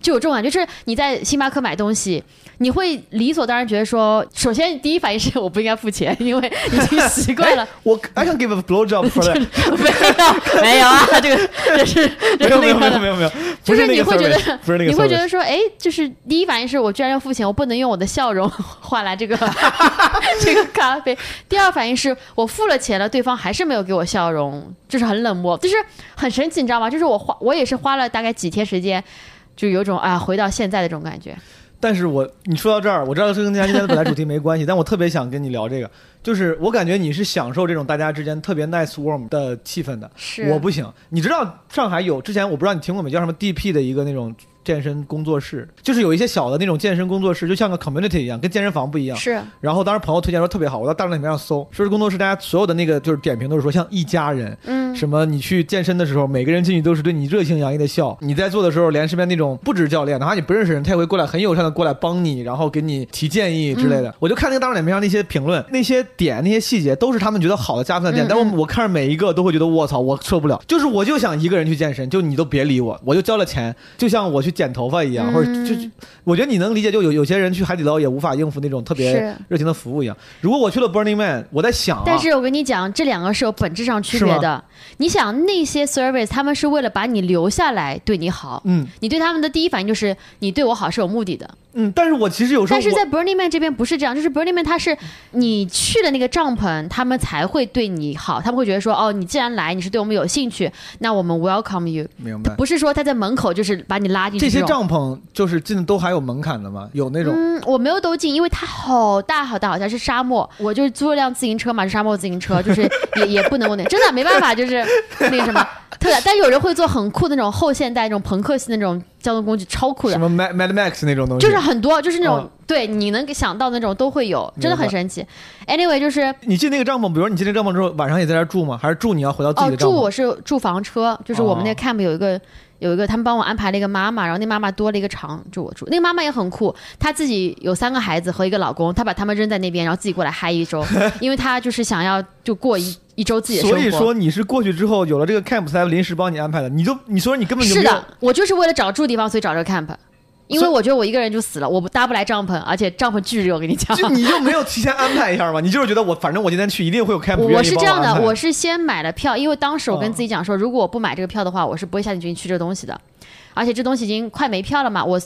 就有这种感觉。就是你在星巴克买东西，你会理所当然觉得说，首先第一反应是我不应该付钱，因为已经习惯了。我 I can give a blow job for that。没有，没有啊，这个这是这是没有没有没有没有没有，不就是你那个会觉得不是那个你会觉得说，哎，就是第一反应是我居然要付钱，我不能用我的笑容换来这个 这个咖啡。第二反应是我付了钱了，对方还是没有给我笑容，就是很冷漠，就是很神奇，你知道吗？就是我花我也是花了大概几天时间，就有种啊回到现在的这种感觉。但是我你说到这儿，我知道这跟大家今天的本来主题没关系，但我特别想跟你聊这个，就是我感觉你是享受这种大家之间特别 nice warm 的气氛的，是我不行。你知道上海有之前我不知道你听过没，叫什么 DP 的一个那种健身工作室，就是有一些小的那种健身工作室，就像个 community 一样，跟健身房不一样。是然后当时朋友推荐说特别好，我到大众点评上搜，说是工作室，大家所有的那个就是点评都是说像一家人，嗯什么你去健身的时候，每个人进去都是对你热情洋溢的笑，你在做的时候，连身边那种不止教练，哪怕你不认识人，他也会过来很友善的过来帮你，然后给你提建议之类的。我就看那个大众点评上那些评论，那些点那些细节都是他们觉得好的加分的点，嗯但我我看着每一个都会觉得我操，我受不了，就是我就想一个人去健身，就你都别理我，我就交了钱，就像我去剪头发一样，或者就就我觉得你能理解，就有有些人去海底捞也无法应付那种特别。热情的服务一样。如果我去了 Burning Man，我在想啊，但是我跟你讲，这两个是有本质上区别的。你想那些 service，他们是为了把你留下来对你好，嗯你对他们的第一反应就是你对我好是有目的的。嗯，但是我其实有时候但是在 Burning Man 这边不是这样，就是 Burning Man 它是你去了那个帐篷，他们才会对你好，他们会觉得说，哦，你既然来，你是对我们有兴趣，那我们 welcome you，明白。不是说他在门口就是把你拉进去这些帐篷就是进的都还有门槛的吗？有那种、嗯，我没有都进，因为它好大好大，好像是沙漠。我就是租了辆自行车嘛，是沙漠自行车，就是 也也不能够那，真的没办法，就是那个什么特别。但有人会做很酷的那种后现代那种朋克系那种交通工具，超酷的什，么 Mad Mad Max 那种东西，就是很多，就是那种、嗯对你能想到的那种都会有，真的很神奇。Anyway，就是你进那个帐篷，比如说你进那个帐篷之后，晚上也在这住吗？还是住你要回到自己哦，的帐篷？住我是住房车，就是我们那哦个 camp 有一个。有一个，他们帮我安排了一个妈妈，然后那妈妈多了一个床就我住。那个妈妈也很酷，她自己有三个孩子和一个老公，她把他们扔在那边，然后自己过来嗨一周，因为她就是想要就过一一周自己的生活。所以说你是过去之后有了这个 camp 才临时帮你安排的，你就你说你根本就是没有的，我就是为了找住地方，所以找这个 camp，因为我觉得我一个人就死了，我不搭不来帐篷，而且帐篷巨热，我跟你讲。就你就没有提前安排一下吗？你就是觉得我反正我今天去一定会有 camp 我是这样的，我是先买了票，因为当时我跟哦自己讲说，如果我不买这个票的话，我是不会下定决心去这个东西的。而且这东西已经快没票了嘛，我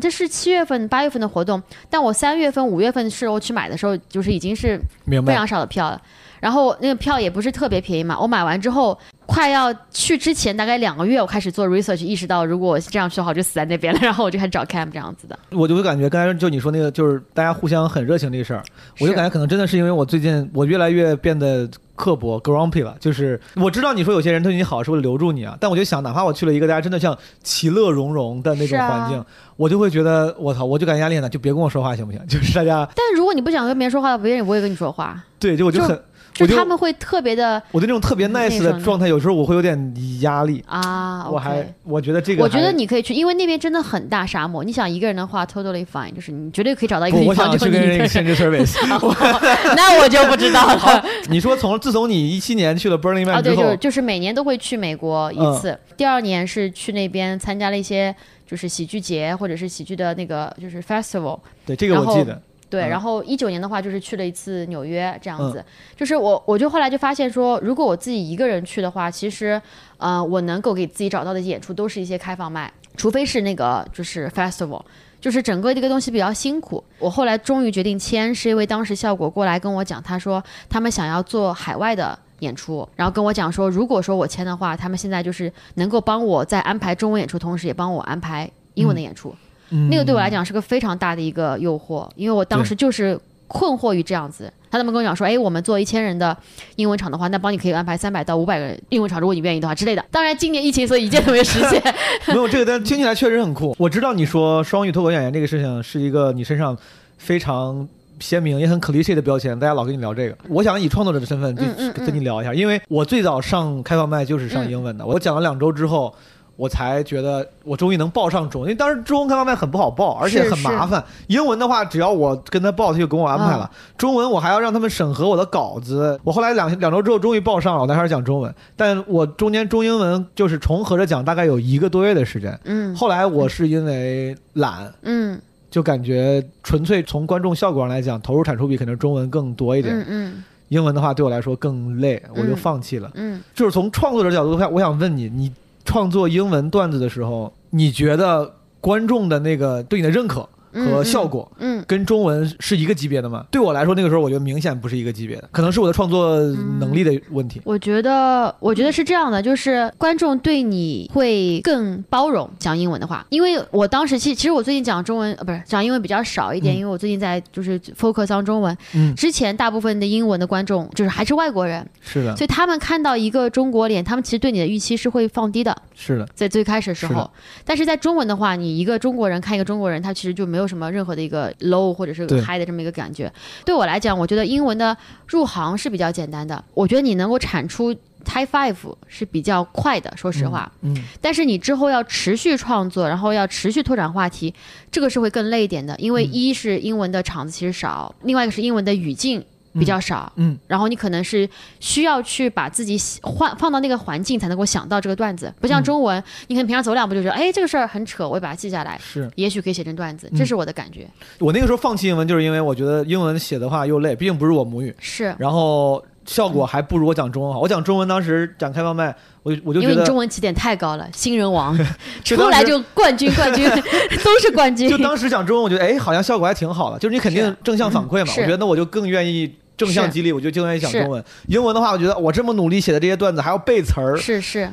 这是七月份、八月份的活动，但我三月份、五月份时候去买的时候，就是已经是。非常少的票了。然后那个票也不是特别便宜嘛，我买完之后，快要去之前大概两个月，我开始做 research，意识到如果我这样去的话，我就死在那边了。然后我就开始找 camp 这样子的。我就会感觉刚才就你说那个，就是大家互相很热情这个事儿，我就感觉可能真的是因为我最近我越来越变得刻薄 grumpy 了。就是我知道你说有些人对你好是为了留住你啊，但我就想，哪怕我去了一个大家真的像其乐融融的那种环境，我就会觉得我操，我就感觉压力很大，就别跟我说话行不行？就是大家但如果你不想跟别人说话，别人也不会跟你说话，对，就我就就很，就他们会特别的我对那种特别 nice 的状态，有时候我会有点压力。啊。我还我觉得这个我觉得你可以去，因为那边真的很大沙漠。你想一个人的话，totally fine，就是你绝对可以找到一个不，地方，我想就你一个去跟那个人。Change Service。那我就不知道了。你说从自从你一七年去了 Burning 啊，Man 之对，就后，是就是每年都会去美国一次。第二年是去那边参加了一些就是喜剧节或者是喜剧的那个就是 festival。对这个我记得，对，嗯。然后一九年的话就是去了一次纽约这样子，就是我我就后来就发现说，如果我自己一个人去的话，其实呃我能够给自己找到的演出都是一些开放麦，除非是那个就是 festival。就是整个这个东西比较辛苦，我后来终于决定签，是因为当时效果过来跟我讲，他说他们想要做海外的演出，然后跟我讲说，如果说我签的话，他们现在就是能够帮我在安排中文演出，同时也帮我安排英文的演出。嗯那个对我来讲是个非常大的一个诱惑，因为我当时就是困惑于这样子。他们跟我讲说，哎，我们做一千人的英文场的话，那帮你可以安排三百到五百个人英文场，如果你愿意的话之类的。当然，今年疫情，所以一件都没实现。没有这个，但听起来确实很酷。我知道你说双语脱口演员这个事情是一个你身上非常鲜明也很 cliche 的标签，大家老跟你聊这个。我想以创作者的身份就跟你聊一下，因为我最早上开放麦就是上英文的，我讲了两周之后。我才觉得我终于能报上中文，因为当时中文开放麦很不好报，而且很麻烦。英文的话，只要我跟他报，他就给我安排了。中文我还要让他们审核我的稿子。我后来两两周之后终于报上了，我才开始讲中文。但我中间中英文就是重合着讲，大概有一个多月的时间。嗯后来我是因为懒，嗯就感觉纯粹从观众效果上来讲，投入产出比可能中文更多一点。嗯嗯英文的话对我来说更累，我就嗯放弃了。嗯，就是从创作者角度看，我想问你，你创作英文段子的时候，你觉得观众的那个对你的认可？和效果，嗯，跟中文是一个级别的吗？对我来说，那个时候我觉得明显不是一个级别的，可能是我的创作能力的问题。我觉得，我觉得是这样的，就是观众对你会更包容。讲英文的话，因为我当时其其实我最近讲中文呃不是讲英文比较少一点，嗯因为我最近在就是 focus on 中文。嗯，之前大部分的英文的观众就是还是外国人，是的，所以他们看到一个中国脸，他们其实对你的预期是会放低的，是的，在最开始的时候。但是在中文的话，你一个中国人看一个中国人，他其实就没有什么任何的一个 low 或者是 high 的这么一个感觉。对我来讲，我觉得英文的入行是比较简单的，我觉得你能够产出 High Five 是比较快的，说实话。嗯，但是你之后要持续创作，然后要持续拓展话题，这个是会更累一点的，因为嗯一是英文的场子其实少，另外一个是英文的语境比较少，嗯，然后你可能是需要去把自己喜换放到那个环境才能够想到这个段子，不像嗯。中文，你可能平常走两步就觉得，哎，这个事儿很扯，我会把它记下来，是。也许可以写成段子，嗯。这是我的感觉。我那个时候放弃英文，就是因为我觉得英文写的话又累，毕竟不是我母语，是。然后效果还不如我讲中文好。我讲中文当时讲开放麦，我就我就觉得因为你中文起点太高了，新人王。出来就冠军 冠军 都是冠军。就，当时讲中文，我觉得哎，好像效果还挺好的，就是你肯定正向反馈嘛。是。我觉得那我就更愿意正向激励，我就经常也讲中文。英文的话，我觉得我这么努力写的这些段子还要背词儿，是是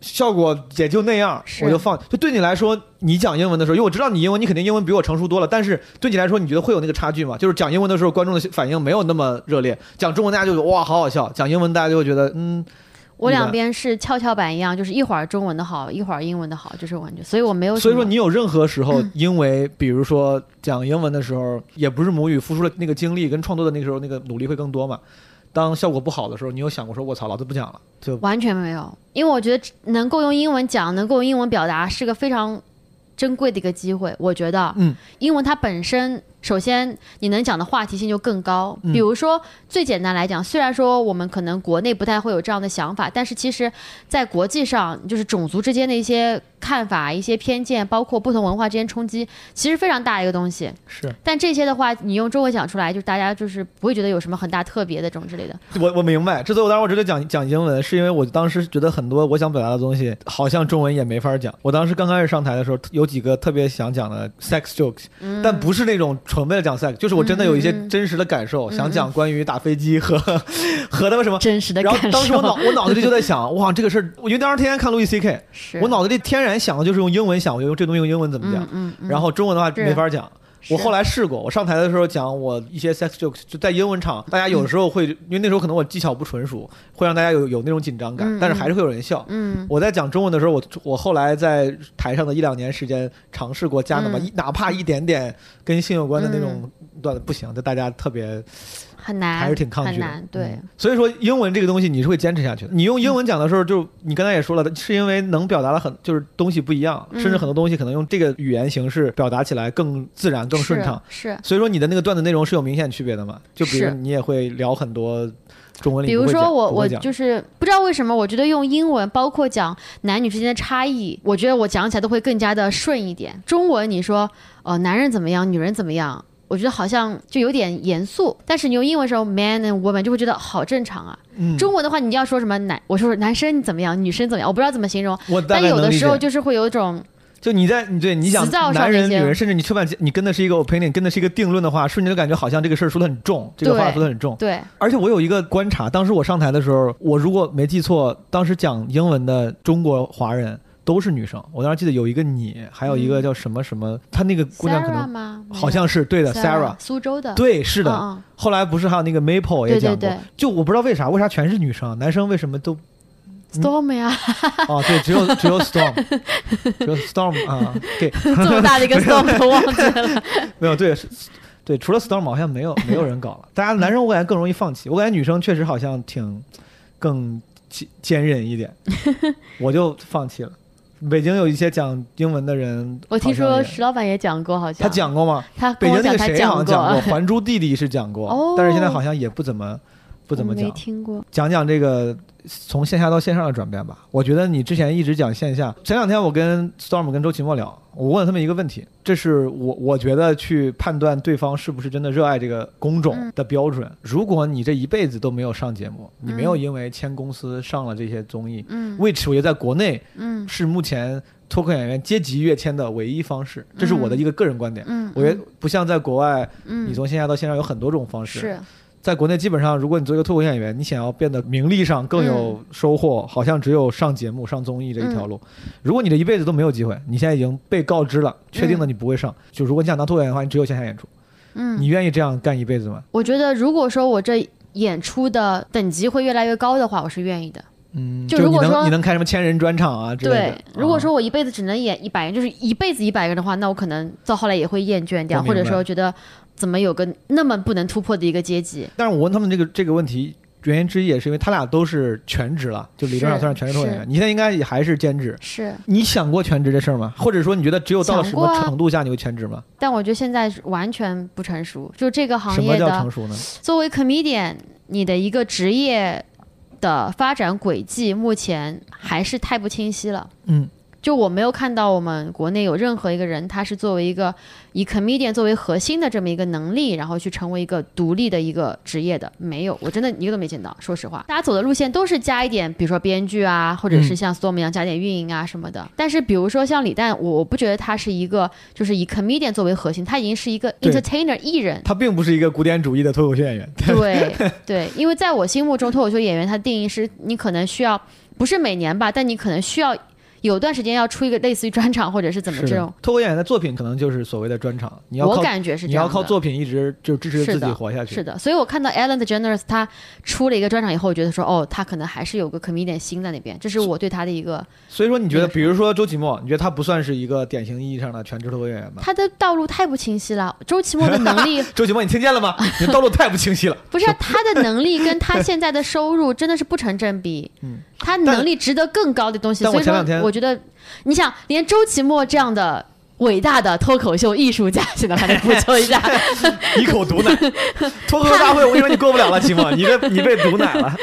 效果也就那样，我就放。就对你来说，你讲英文的时候，因为我知道你英文，你肯定英文比我成熟多了，但是对你来说，你觉得会有那个差距吗？就是讲英文的时候，观众的反应没有那么热烈；讲中文，大家就哇，好好笑；讲英文，大家就会觉得嗯，我两边是跷跷板一样，就是一会儿中文的好，一会儿英文的好，就是我感觉。所以我没有。所以说，你有任何时候因为，比如说讲英文的时候，也不是母语，付出了那个精力跟创作的那个时候那个努力会更多嘛？当效果不好的时候，你有想过说“我操，老子不讲了”？就完全没有，因为我觉得能够用英文讲，能够用英文表达是个非常珍贵的一个机会。我觉得，嗯，英文它本身，首先你能讲的话题性就更高。嗯比如说，最简单来讲，虽然说我们可能国内不太会有这样的想法，但是其实，在国际上，就是种族之间的一些看法、一些偏见，包括不同文化之间冲击，其实非常大一个东西。是但这些的话，你用中文讲出来，就大家就是不会觉得有什么很大特别的这种之类的。我我明白。之所以我当时我直接讲讲英文，是因为我当时觉得很多我想表达的东西，好像中文也没法讲。我当时刚开始上台的时候，有几个特别想讲的 sex jokes，、但不是那种纯为了讲 sex，就是我真的有一些真实的感受，想讲关于打飞机和 和他们什么。真实的然感受。后当时我脑我脑子里就在想，哇，这个事儿，因为当时天天看路易 C K，我脑子里天然想的就是用英文想，我就用这东西用英文怎么讲，然后中文的话没法讲。是我后来试过，我上台的时候讲我一些 sex jokes，就在英文场，大家有的时候会，因为那时候可能我技巧不纯熟，会让大家有有那种紧张感，嗯但是还是会有人笑。嗯我在讲中文的时候，我我后来在台上的一两年时间尝试过加那么嗯一、哪怕一点点跟性有关的那种段子，不行，就大家特别很难，还是挺抗拒的。很难，对嗯，所以说英文这个东西你是会坚持下去的。你用英文讲的时候，就你刚才也说了，是因为能表达的很就是东西不一样，嗯甚至很多东西可能用这个语言形式表达起来更自然、更顺畅。是。是所以说你的那个段子内容是有明显区别的嘛？就比如你也会聊很多中文里比如说我我就是不知道为什么，我觉得用英文，包括讲男女之间的差异，我觉得我讲起来都会更加的顺一点。中文你说呃男人怎么样，女人怎么样，我觉得好像就有点严肃，但是你用英文的时候，man and woman 就会觉得好正常啊。嗯，中文的话，你要说什么男，我说男生怎么样，女生怎么样，我不知道怎么形容，但有的时候就是会有一种就你在你对你想男人、女人，甚至你吃饭你跟的是一个 opinion，跟的是一个定论的话，瞬间就感觉好像这个事儿说的很重，这个话说的很重。对，而且我有一个观察，当时我上台的时候，我如果没记错，当时讲英文的中国华人都是女生。我当时记得有一个你，还有一个叫什么什么，她那个姑娘可能？好像是对的 Sarah，，Sarah。苏州的，对，是的。嗯后来不是还有那个 Maple 也讲过，就我不知道为啥，为啥全是女生，男生为什么都嗯，Storm 呀，哦，对，只有只有 Storm，只有 Storm 啊，对，这么大的一个 Storm 都忘记了。没有对，对，除了 Storm 好像没有没有人搞了。大家男生我感觉更容易放弃，我感觉女生确实好像挺更坚坚韧一点，我就放弃了。北京有一些讲英文的人，我听说石老板也讲过，好像他讲过吗？他北京那个谁好像讲过，《还珠弟弟》是讲过，哦但是现在好像也不怎么不怎么讲。听过。讲讲这个从线下到线上的转变吧。我觉得你之前一直讲线下，前两天我跟 Storm 跟周奇墨聊，我问了他们一个问题，这是我我觉得去判断对方是不是真的热爱这个工种的标准。如果你这一辈子都没有上节目，你没有因为签公司上了这些综艺、嗯 w h i c h 我觉得在国内嗯是目前脱口演员阶级跃迁的唯一方式，这是我的一个个人观点。嗯，我觉得不像在国外，嗯你从线下到线上有很多种方式。是在国内基本上，如果你做一个脱口演员，你想要变得名利上更有收获，好像只有上节目、上综艺这一条路。如果你这一辈子都没有机会，你现在已经被告知了，确定了你不会上，就如果你想当脱口演员的话，你只有线下演出。嗯你，愿意这样干一辈子吗？我觉得如果说我这演出的等级会越来越高的话，我是愿意的。嗯，就如果说你能开什么千人专场啊之类对的。，如果啊说我一辈子只能演一百人，就是一辈子一百个人的话，那我可能到后来也会厌倦掉，或者说觉得怎么有个那么不能突破的一个阶级。但是我问他们这个这个问题，原因之一也是因为他俩都是全职了，就理论上算是全职脱口秀演员。你现在应该也还是兼职。是，你想过全职这事儿吗？或者说你觉得只有到了什么程度下你会全职吗？但我觉得现在完全不成熟，就这个行业什么叫成熟呢？作为 comedian，你的一个职业的发展轨迹目前还是太不清晰了。嗯，就我没有看到我们国内有任何一个人，他是作为一个以 comedian 作为核心的这么一个能力，然后去成为一个独立的一个职业的，没有，我真的一个都没见到。说实话，大家走的路线都是加一点，比如说编剧啊，或者是像 Storm 一样加点运营啊什么的。但是比如说像李诞，我我不觉得他是一个就是以 comedian 作为核心，他已经是一个 entertainer 艺人。他并不是一个古典主义的脱口秀演员。对对，因为在我心目中，脱口秀演员他的定义是你可能需要不是每年吧，但你可能需要有段时间要出一个类似于专场或者是怎么这种。脱口秀演员的作品可能就是所谓的专场，你要靠我感觉是这样。你要靠作品一直就支持自己活下去。是的，所以我看到 Ellen DeGeneres 他出了一个专场以后，我觉得说哦，他可能还是有个 comedian 心在那边，这是我对他的一个所以说，你觉得，比如说周奇墨，你觉得他不算是一个典型意义上的全职脱口秀演员吗？他的道路太不清晰了。周奇墨的能力 周奇墨，你听见了吗？你的道路太不清晰了。不是啊他的能力跟他现在的收入真的是不成正比。嗯，他能力值得更高的东西，但所以说我前两天我觉得，你想连周奇墨这样的。伟大的脱口秀艺术家，现在还得补救一下，一口毒奶，脱口秀大会，我跟你说你过不了了，齐墨，你被你被毒奶了。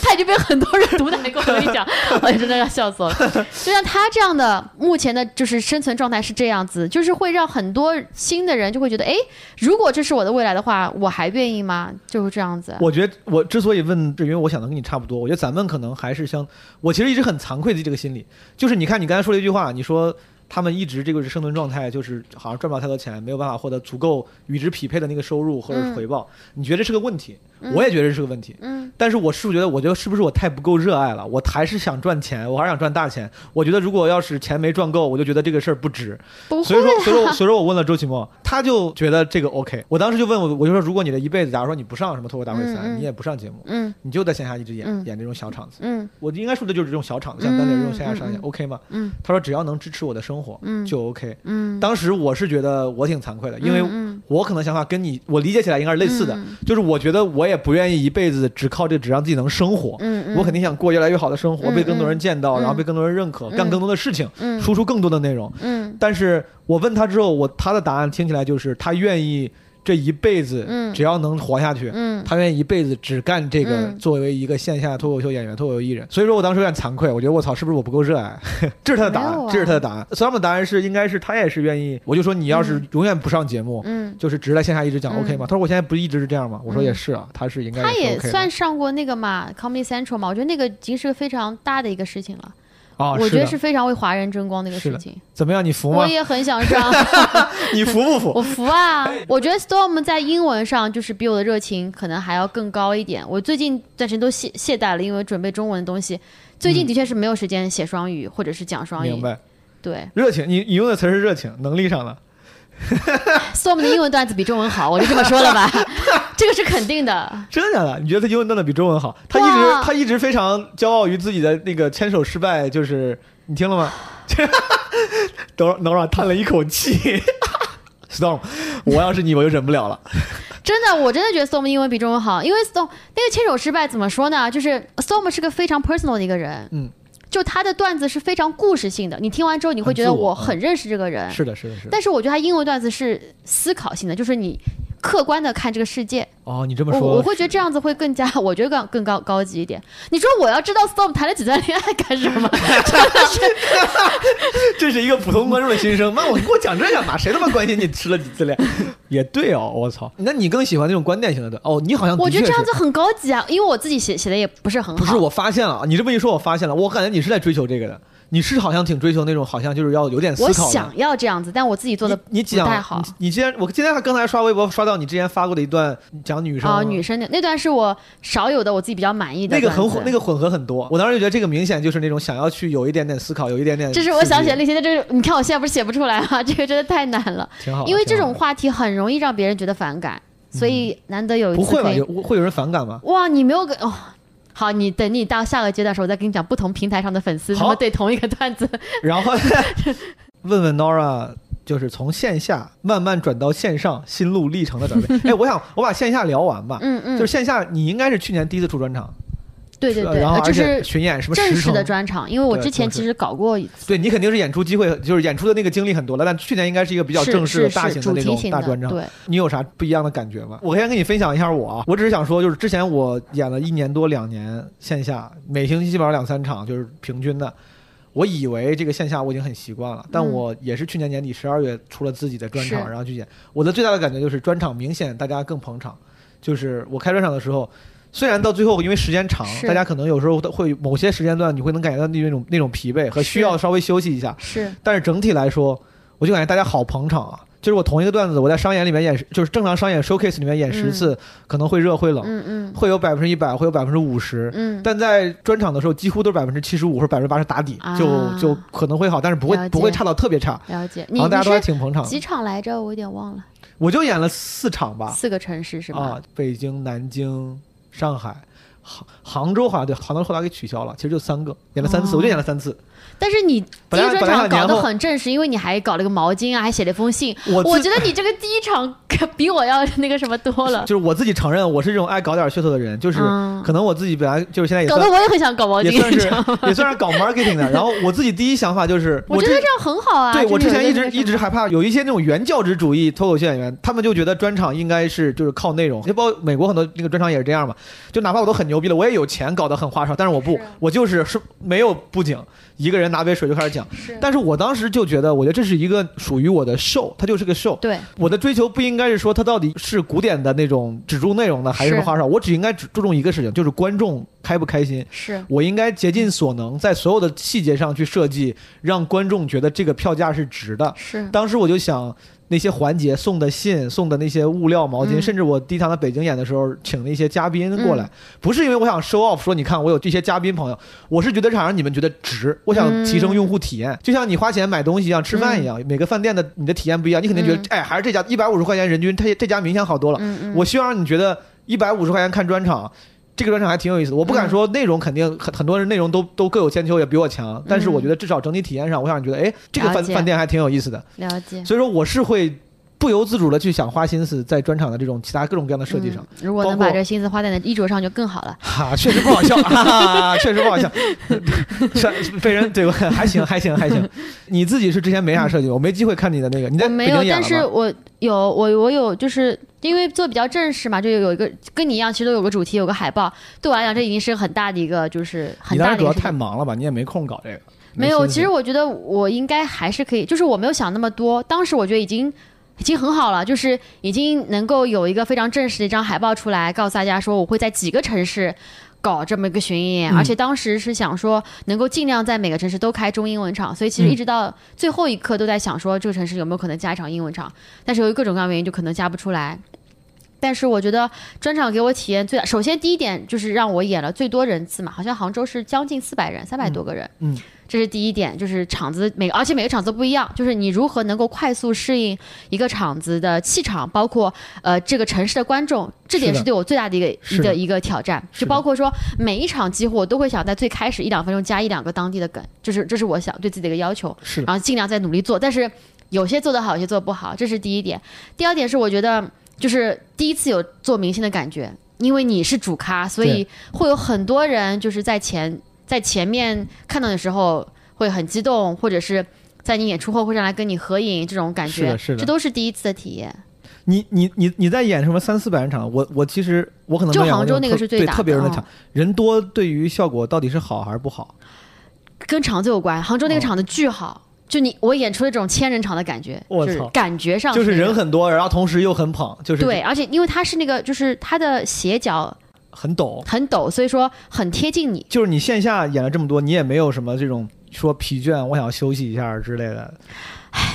他已经被很多人毒奶过。我跟你讲，我真的要笑死我了。就像他这样的，目前的就是生存状态是这样子，就是会让很多新的人就会觉得，哎，如果这是我的未来的话，我还愿意吗？就是这样子。我觉得我之所以问，是因为我想的跟你差不多。我觉得咱们可能还是相，我其实一直很惭愧的这个心理，就是你看你刚才说了一句话，你说。他们一直这个是生存状态，就是好像赚不了太多钱，没有办法获得足够与之匹配的那个收入或者是回报。你觉得这是个问题？我也觉得这是个问题。嗯，但是我是不是觉得，我觉得是不是我太不够热爱了？我还是想赚钱，我还是想赚大钱。我觉得如果要是钱没赚够，我就觉得这个事儿不值。不会所以说，所以说，啊。所以说我问了周奇墨，他就觉得这个 OK。我当时就问我，我就说，如果你的一辈子，假如说你不上什么脱口大会赛，嗯嗯你也不上节目，嗯你就在线下一直演、嗯演这种小场子。嗯我应该说的就是这种小场子，像单立这种线下上演、OK 吗？嗯他说只要能支持我的生活、嗯就 OK。嗯，当时我是觉得我挺惭愧的，因为嗯我可能想法跟你我理解起来应该是类似的，嗯就是我觉得我也不愿意一辈子只靠这只让自己能生活。嗯嗯，我肯定想过越来越好的生活，嗯被更多人见到，嗯然后被更多人认可，嗯。干更多的事情，嗯。输出更多的内容。嗯。但是我问他之后，我他的答案听起来就是他愿意这一辈子，嗯只要能活下去，嗯他愿意一辈子只干这个，嗯作为一个线下脱口秀演员、脱口秀艺人。所以说我当时有点惭愧，我觉得我操，是不是我不够热爱？这是他的答案，这是他的答案。Sam 的答案是，应该是他也是愿意。我就说你要是永远不上节目，嗯，就是只在线下一直讲嗯 OK 吗？他说我现在不一直是这样吗？我说嗯也是啊，他是应该他也算上过那个嘛，Comedy Central 嘛，我觉得那个已经是个非常大的一个事情了。啊，我觉得是非常为华人争光的一个事情。怎么样？你服吗我？也很想上，你服不服？我服啊！我觉得 Storm 在英文上就是比我的热情可能还要更高一点。我最近暂时都懈懈怠了，因为准备中文的东西。最近的确是没有时间写双语或者是讲双语。明白，对热情，你你用的词是热情，能力上的。Storm 的英文段子比中文好，我就这么说了吧，这个是肯定的。真的假的？你觉得他英文段子比中文好？他一直他一直非常骄傲于自己的那个牵手失败，就是你听了吗？等会儿等会儿叹了一口气。Storm，我要是你，我就忍不了了。真的，我真的觉得 Storm 英文比中文好，因为 Storm 那个牵手失败怎么说呢？就是 Storm 是个非常 personal 的一个人，嗯，就他的段子是非常故事性的，你听完之后你会觉得我我很认识这个人。是的，是的，是的。但是我觉得他英文段子是思考性的，就是你客观的看这个世界。哦，你这么说，我会觉得这样子会更加，我觉得更更高高级一点。你说我 要知道 Storm 谈了几段恋爱干什么？真的是，这是一个普通观众的心声。妈，我你给我讲这干嘛？谁他妈关心你吃了几次恋？也对哦，我操。那你更喜欢那种观点型的段？哦，你好像我觉得这样子很高级啊，因为我自己写写的也不是很好。不是，我发现了，你这么一说，我发现了，我感觉你是在追求这个的。你是好像挺追求那种，好像就是要有点思考我。想要这样子，但我自己做的你你讲不太好你你既然我今天还刚才刷微博刷到你之前发过的一段讲女生啊、女生的那段是我少有的，我自己比较满意的那个很混，那个混合很多。我当时就觉得这个明显就是那种想要去有一点点思考，有一点点。这是我想写的，那些，这是你看我现在不是写不出来吗？这个真的太难了，挺好。因为这种话题很容易让别人觉得反感，所以难得有一不会吧？次可以有会有人反感吗？哇，你没有给哦。好，你等你到下个阶段的时候，我再跟你讲不同平台上的粉丝怎么对同一个段子。然后问问 Nora 就是从线下慢慢转到线上心路历程的转变。哎，我想我把线下聊完吧。嗯嗯，就是线下，你应该是去年第一次出专场，对对对，然后而且是巡演什么正式的专场，因为我之前其实搞过一次，对你肯定是演出机会，就是演出的那个经历很多了，但去年应该是一个比较正式的大型的那种大专场。对，你有啥不一样的感觉吗？我先跟你分享一下我啊，我只是想说，就是之前我演了一年多两年线下，每星期基本上两三场，就是平均的。我以为这个线下我已经很习惯了，但嗯我也是去年年底十二月出了自己的专场，是然后去演。我的最大的感觉就是专场明显大家更捧场，就是我开专场的时候，虽然到最后因为时间长，大家可能有时候会某些时间段你会能感觉到那种那种疲惫和需要稍微休息一下，是但是整体来说，我就感觉大家好捧场啊！就是我同一个段子，我在商演里面演，就是正常商演 showcase 里面演十次，可能会热会冷，嗯嗯会有百分之一百，会有百分之五十。嗯，但在专场的时候，几乎都是百分之七十五或者百分之八十打底，啊就就可能会好，但是不会不会差到特别差。了解。你然后大家都还挺捧场的几。场来着？我有点忘了，我就演了四场吧，四个城市是吧？啊，北京、南京、上海、杭杭州好像对，杭州后来给取消了，其实就三个，演了三次，哦我就演了三次。但是你第一专场搞得很正式，因为你还搞了个毛巾啊，还写了一封信。我我觉得你这个第一场可比我要那个什么多了，就是我自己承认，我是这种爱搞点噱头的人，就是嗯可能我自己本来就是现在也算搞得我也很想搞毛巾，也算是？也算是搞 marketing 的。然后我自己第一想法就是，我觉得这样很好啊。对我之前一直一直害怕有一些那种原教旨主义脱口秀演员，他们就觉得专场应该是就是靠内容，就包括美国很多那个专场也是这样嘛。就哪怕我都很牛逼了，我也有钱搞得很花哨，但是我不，我就是是没有布景，一个人拿杯水就开始讲。是但是我当时就觉得，我觉得这是一个属于我的 show，它就是个 show。对我的追求不应该是说它到底是古典的那种只注内容的，还是什么是花哨，我只应该只注重一个事情，就是观众开不开心。是我应该竭尽所能，在所有的细节上去设计，让观众觉得这个票价是值的。是当时我就想，那些环节送的信、送的那些物料、毛巾，嗯。甚至我第一场在北京演的时候，请了一些嘉宾过来，嗯。不是因为我想 show off，说你看我有这些嘉宾朋友，我是觉得想让你们觉得值，我想提升用户体验，就像你花钱买东西一样，吃饭一样，每个饭店的你的体验不一样，你肯定觉得，嗯。哎，还是这家一百五十块钱人均，他这家明显好多了。我希望让你觉得一百五十块钱看专场，这个专场还挺有意思的。我不敢说内容肯定很很多人内容都都各有千秋，也比我强，但是我觉得至少整体体验上，我想你觉得，哎，这个饭饭店还挺有意思的。了解。所以说我是会不由自主的去想花心思在专场的这种其他各种各样的设计上。嗯如果能把这心思花在你的衣着上就更好了。哈、确实不好笑，哈哈，确实不好笑，是被人对我还行还行还行。你自己是之前没啥设计，我没机会看你的那个，你在没有，但？是我有我我有，就是因为做比较正式嘛，就有一个跟你一样，其实都有个主题，有个海报。对我来讲，这已经是很大的一个，就是很你当时主要大的一个事情。太忙了吧，你也没空搞这个。没有，其实我觉得我应该还是可以，就是我没有想那么多。当时我觉得已经已经很好了，就是已经能够有一个非常正式的一张海报出来，告诉大家说我会在几个城市。搞这么一个巡演，嗯而且当时是想说能够尽量在每个城市都开中英文场，所以其实嗯一直到最后一刻都在想说这个城市有没有可能加一场英文场，但是由于各种各样的原因就可能加不出来。但是我觉得专场给我体验最大，首先第一点就是让我演了最多人次嘛，好像杭州是将近四百人，三百多个人，嗯这是第一点，就是场子每而且每个场子都不一样，就是你如何能够快速适应一个场子的气场，包括呃这个城市的观众，这点是对我最大的一个的。一个一个挑战。就包括说每一场几乎我都会想在最开始一两分钟加一两个当地的梗，就是这是我想对自己的一个要求，是，然后尽量在努力做，但是有些做得好，有些做得不好，这是第一点。第二点是我觉得就是第一次有做明星的感觉，因为你是主咖，所以会有很多人就是在前在前面看到的时候会很激动，或者是在你演出后会上来跟你合影，这种感觉，是的是的这都是第一次的体验。你你你你在演什么三四百人场？我我其实我可能就杭州那个是最大的嗯特别人的场，人多对于效果到底是好还是不好？跟场子有关，杭州那个哦场子巨好。就你，我演出了这种千人场的感觉，就是我操感觉上就是人很多，然后同时又很捧，就是对，而且因为他是那个，就是他的斜角很陡。很陡，所以说很贴近你。就是你线下演了这么多，你也没有什么这种说疲倦，我想要休息一下之类的。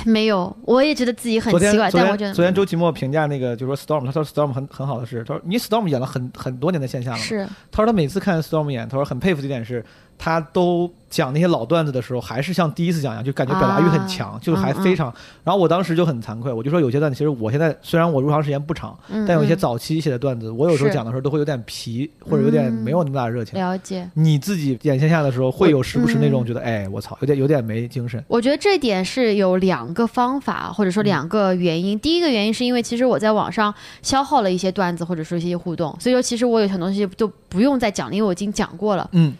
没有，我也觉得自己很昨天奇怪，昨但我觉得天昨天周奇墨评价那个就说 Storm，他说 Storm 很很好的是，他说你 Storm 演了很很多年的线下了嘛，是他说他每次看 Storm 演，他说很佩服的一点是，他都讲那些老段子的时候，还是像第一次讲一样，就感觉表达欲很强，就还非常。然后我当时就很惭愧，我就说有些段子，其实我现在虽然我入行时间不长，嗯但有一些嗯早期写的段子，我有时候讲的时候都会有点皮，或者有点没有那么大的热情。了解。你自己演线下的时候，会有时不时那种嗯觉得，哎，我操，有点有点没精神。我觉得这点是有两个方法，或者说两个原因。第一个原因是因为其实我在网上消耗了一些段子，或者说一些互动，所以说其实我有很多东西都不用再讲了，因为我已经讲过了。嗯，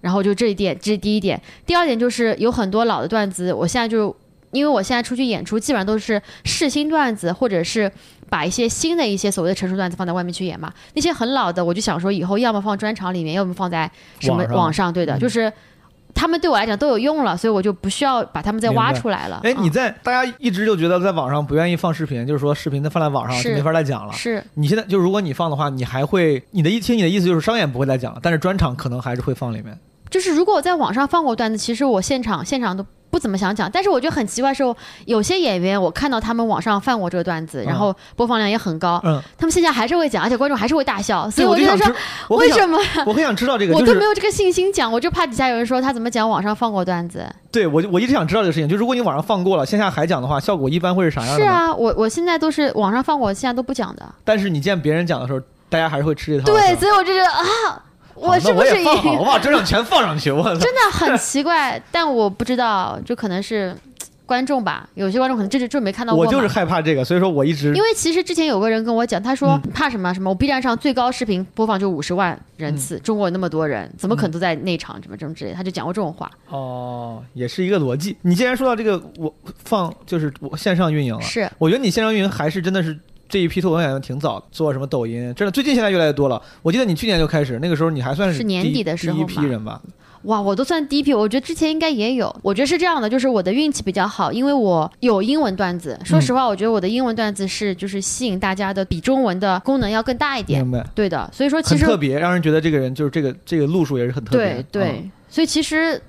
然后就这一点，这是第一点。第二点就是有很多老的段子，我现在就因为我现在出去演出，基本上都是试新段子，或者是把一些新的一些所谓的成熟段子放在外面去演嘛。那些很老的，我就想说以后要么放专场里面，要么放在什么网上对的，嗯就是。他们对我来讲都有用了，所以我就不需要把他们再挖出来了。哎，嗯你在大家一直就觉得在网上不愿意放视频，就是说视频它放在网上没法再讲了。是你现在就如果你放的话，你还会你的一听你的意思就是商演不会再讲了，但是专场可能还是会放里面。就是如果我在网上放过段子，其实我现场现场都不怎么想讲。但是我觉得很奇怪的是，有些演员我看到他们网上放过这个段子，然后播放量也很高，嗯，他们线下还是会讲，而且观众还是会大笑。所对，以我就想知，，我很想为什么我很想知道这个，我就是都没有这个信心讲？我就怕底下有人说他怎么讲网上放过段子。对我我一直想知道这个事情，就如果你网上放过了，线下还讲的话，效果一般会是啥样的？是。啊，我我现在都是网上放过，现在都不讲的。但是你见别人讲的时候，大家还是会吃这套。对，所以我就觉得啊，我我是不是也放好，我把专场全放上去，我操！真的很奇怪？但我不知道，就可能是观众吧，有些观众可能这就就没看到过。我就是害怕这个，所以说我一直因为其实之前有个人跟我讲，他说嗯怕什么什么，我 B 站上最高视频播放就五十万人嗯次，中国有那么多人，怎么可能都在内场什么什么之类，他就讲过这种话。哦，也是一个逻辑。你既然说到这个，我放就是我线上运营了，是我觉得你线上运营还是真的是这一批脱口秀演员挺早的，做什么抖音，真的最近现在越来越多了。我记得你去年就开始，那个时候你还算是是年底的时候第一批人吧？哇，我都算第一批，我觉得之前应该也有。我觉得是这样的，就是我的运气比较好，因为我有英文段子。说实话，我觉得我的英文段子是就是吸引大家的，比中文的功能要更大一点。明白，对的，所以说其实很特别，让人觉得这个人就是这个这个路数也是很特别对。对，嗯所以其实。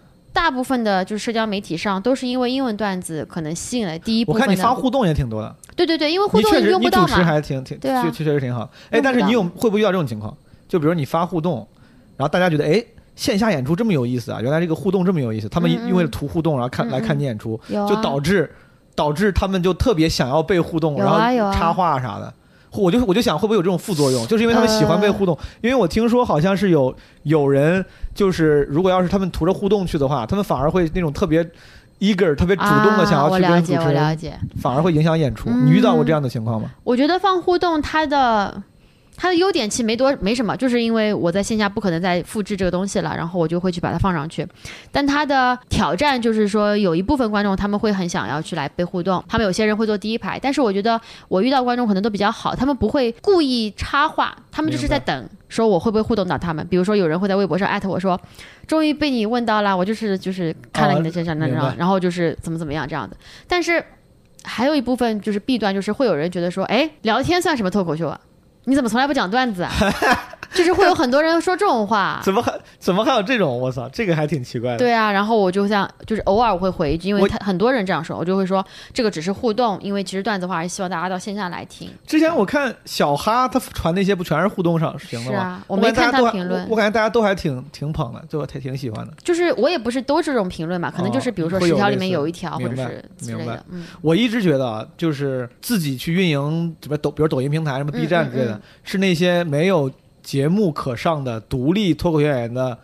大部分的就是社交媒体上都是因为英文段子可能吸引了第一部我分我。看你发互动也挺多的，对对对，因为互动用不到嘛。还挺挺，对啊确确实挺好。哎，但是你有会不会遇到这种情况？就比如你发互动，然后大家觉得哎。线下演出这么有意思啊！原来这个互动这么有意思，他们因为图互动，然后看嗯来看嗯你演出，就导致导致他们就特别想要被互动，有然后插话啥的。我就我就想会不会有这种副作用，就是因为他们喜欢被互动。呃因为我听说好像是有有人就是如果要是他们图着互动去的话，他们反而会那种特别 eager、特别主动的想啊、要去跟主持我了人，解。反而会影响演出。嗯你遇到过这样的情况吗？我觉得放互动它的它的优点其实没多没什么，就是因为我在线下不可能再复制这个东西了，然后我就会去把它放上去。但它的挑战就是说，有一部分观众他们会很想要去来被互动，他们有些人会坐第一排，但是我觉得我遇到观众可能都比较好，他们不会故意插话，他们就是在等说我会不会互动到他们。比如说有人会在微博上艾特我说，终于被你问到了，我就是就是看了你的这张那张，然后就是怎么怎么样这样的，但是。还有一部分就是弊端，就是会有人觉得说，哎，聊天算什么脱口秀啊？你怎么从来不讲段子啊？就是会有很多人说这种话。怎么还怎么还有这种？我操，这个还挺奇怪的。对啊，然后我就像就是偶尔我会回一句，因为他很多人这样说，我就会说这个只是互动，因为其实段子话还是希望大家到线下来听。之前我看小哈他传那些不全是互动上行的吗？是啊，我我没看感觉大家都还评论我，感觉大家都还挺挺捧的，就挺挺喜欢的。就是我也不是都这种评论嘛，可能就是比如说十条里面有一条或者是之类的，嗯，我一直觉得啊，就是自己去运营什么抖，比如抖音平台、什么 B 站之类的，是那些没有节目可上的独立脱口秀演员的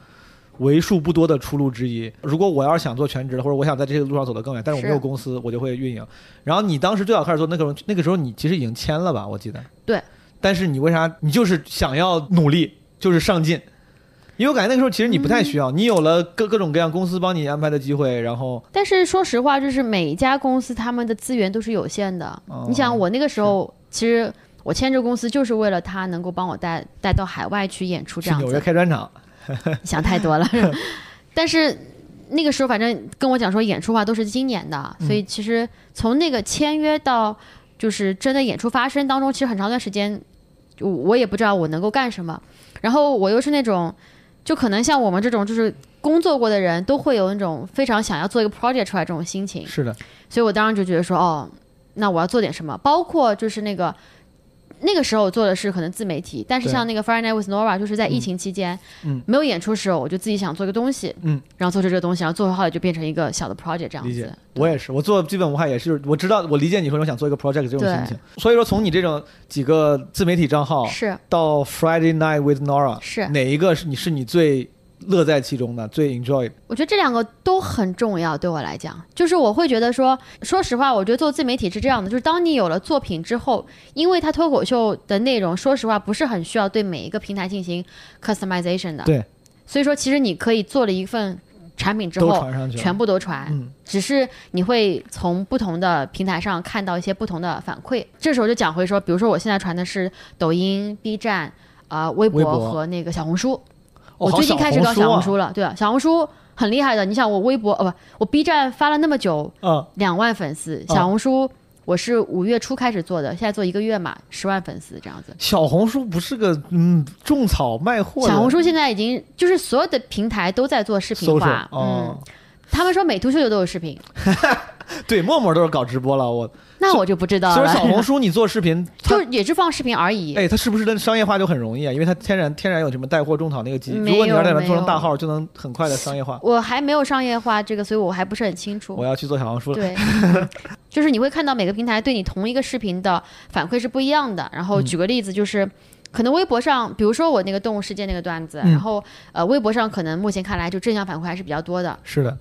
为数不多的出路之一。如果我要是想做全职的，或者我想在这个路上走得更远，但是我没有公司，我就会运营。然后你当时最早开始做那个时候，那个时候你其实已经签了吧？我记得。对。但是你为啥？你就是想要努力，就是上进。因为我感觉那个时候其实你不太需要，你有了各各种各样公司帮你安排的机会，然后但是说实话，就是每一家公司他们的资源都是有限的。哦你想，我那个时候其实我签这个公司就是为了他能够帮我带带到海外去演出这样子纽约，开专场。想太多了。但是那个时候反正跟我讲说演出话都是今年的，嗯所以其实从那个签约到就是真的演出发生当中，其实很长一段时间，我我也不知道我能够干什么。然后我又是那种，就可能像我们这种就是工作过的人都会有那种非常想要做一个 project 出来这种心情。是的，所以我当时就觉得说，哦，那我要做点什么，包括就是那个那个时候我做的是可能自媒体，但是像那个 Friday Night with Nora，就是在疫情期间，嗯。没有演出时候，我就自己想做个东西，嗯，然后做出这个东西，然后做好了就变成一个小的 project 这样理解。子。，我也是，我做基本无害也是，我知道，我理解你说我想做一个 project 这种心情。所以说，从你这种几个自媒体账号是。到 Friday Night with Nora，是，哪一个是你是你最乐在其中的、最 enjoy？我觉得这两个都很重要，对我来讲，就是我会觉得说，说实话，我觉得做自媒体是这样的，就是当你有了作品之后，因为它脱口秀的内容，说实话不是很需要对每一个平台进行 customization 的，对，所以说其实你可以做了一份产品之后，全部都传，嗯只是你会从不同的平台上看到一些不同的反馈。这时候就讲回说，比如说我现在传的是抖音、B 站、啊、微微博和那个小红书。哦我最近开始搞小红啊书了，对啊，小红书很厉害的。你想我微博哦不，我 B 站发了那么久，嗯，两万粉丝，小红书我是五月初开始做的，现在做一个月嘛，十万粉丝这样子。小红书不是个嗯种草卖货小红书现在已经就是所有的平台都在做视频化，哦。嗯，，他们说美图秀秀都有视频，对，陌陌都是搞直播了，我那我就不知道所以了。说小红书你做视频，就也是放视频而已。哎，它是不是跟商业化就很容易啊？因为它天然天然有什么带货种草那个机，没如果你要在那做成大号，就能很快的商业化。我还没有商业化这个，所以我还不是很清楚我。要去做小红书了。对，就是你会看到每个平台对你同一个视频的反馈是不一样的。然后嗯举个例子，就是。可能微博上，比如说我那个动物世界那个段子，嗯然后呃，微博上可能目前看来就正向反馈还是比较多的，是的，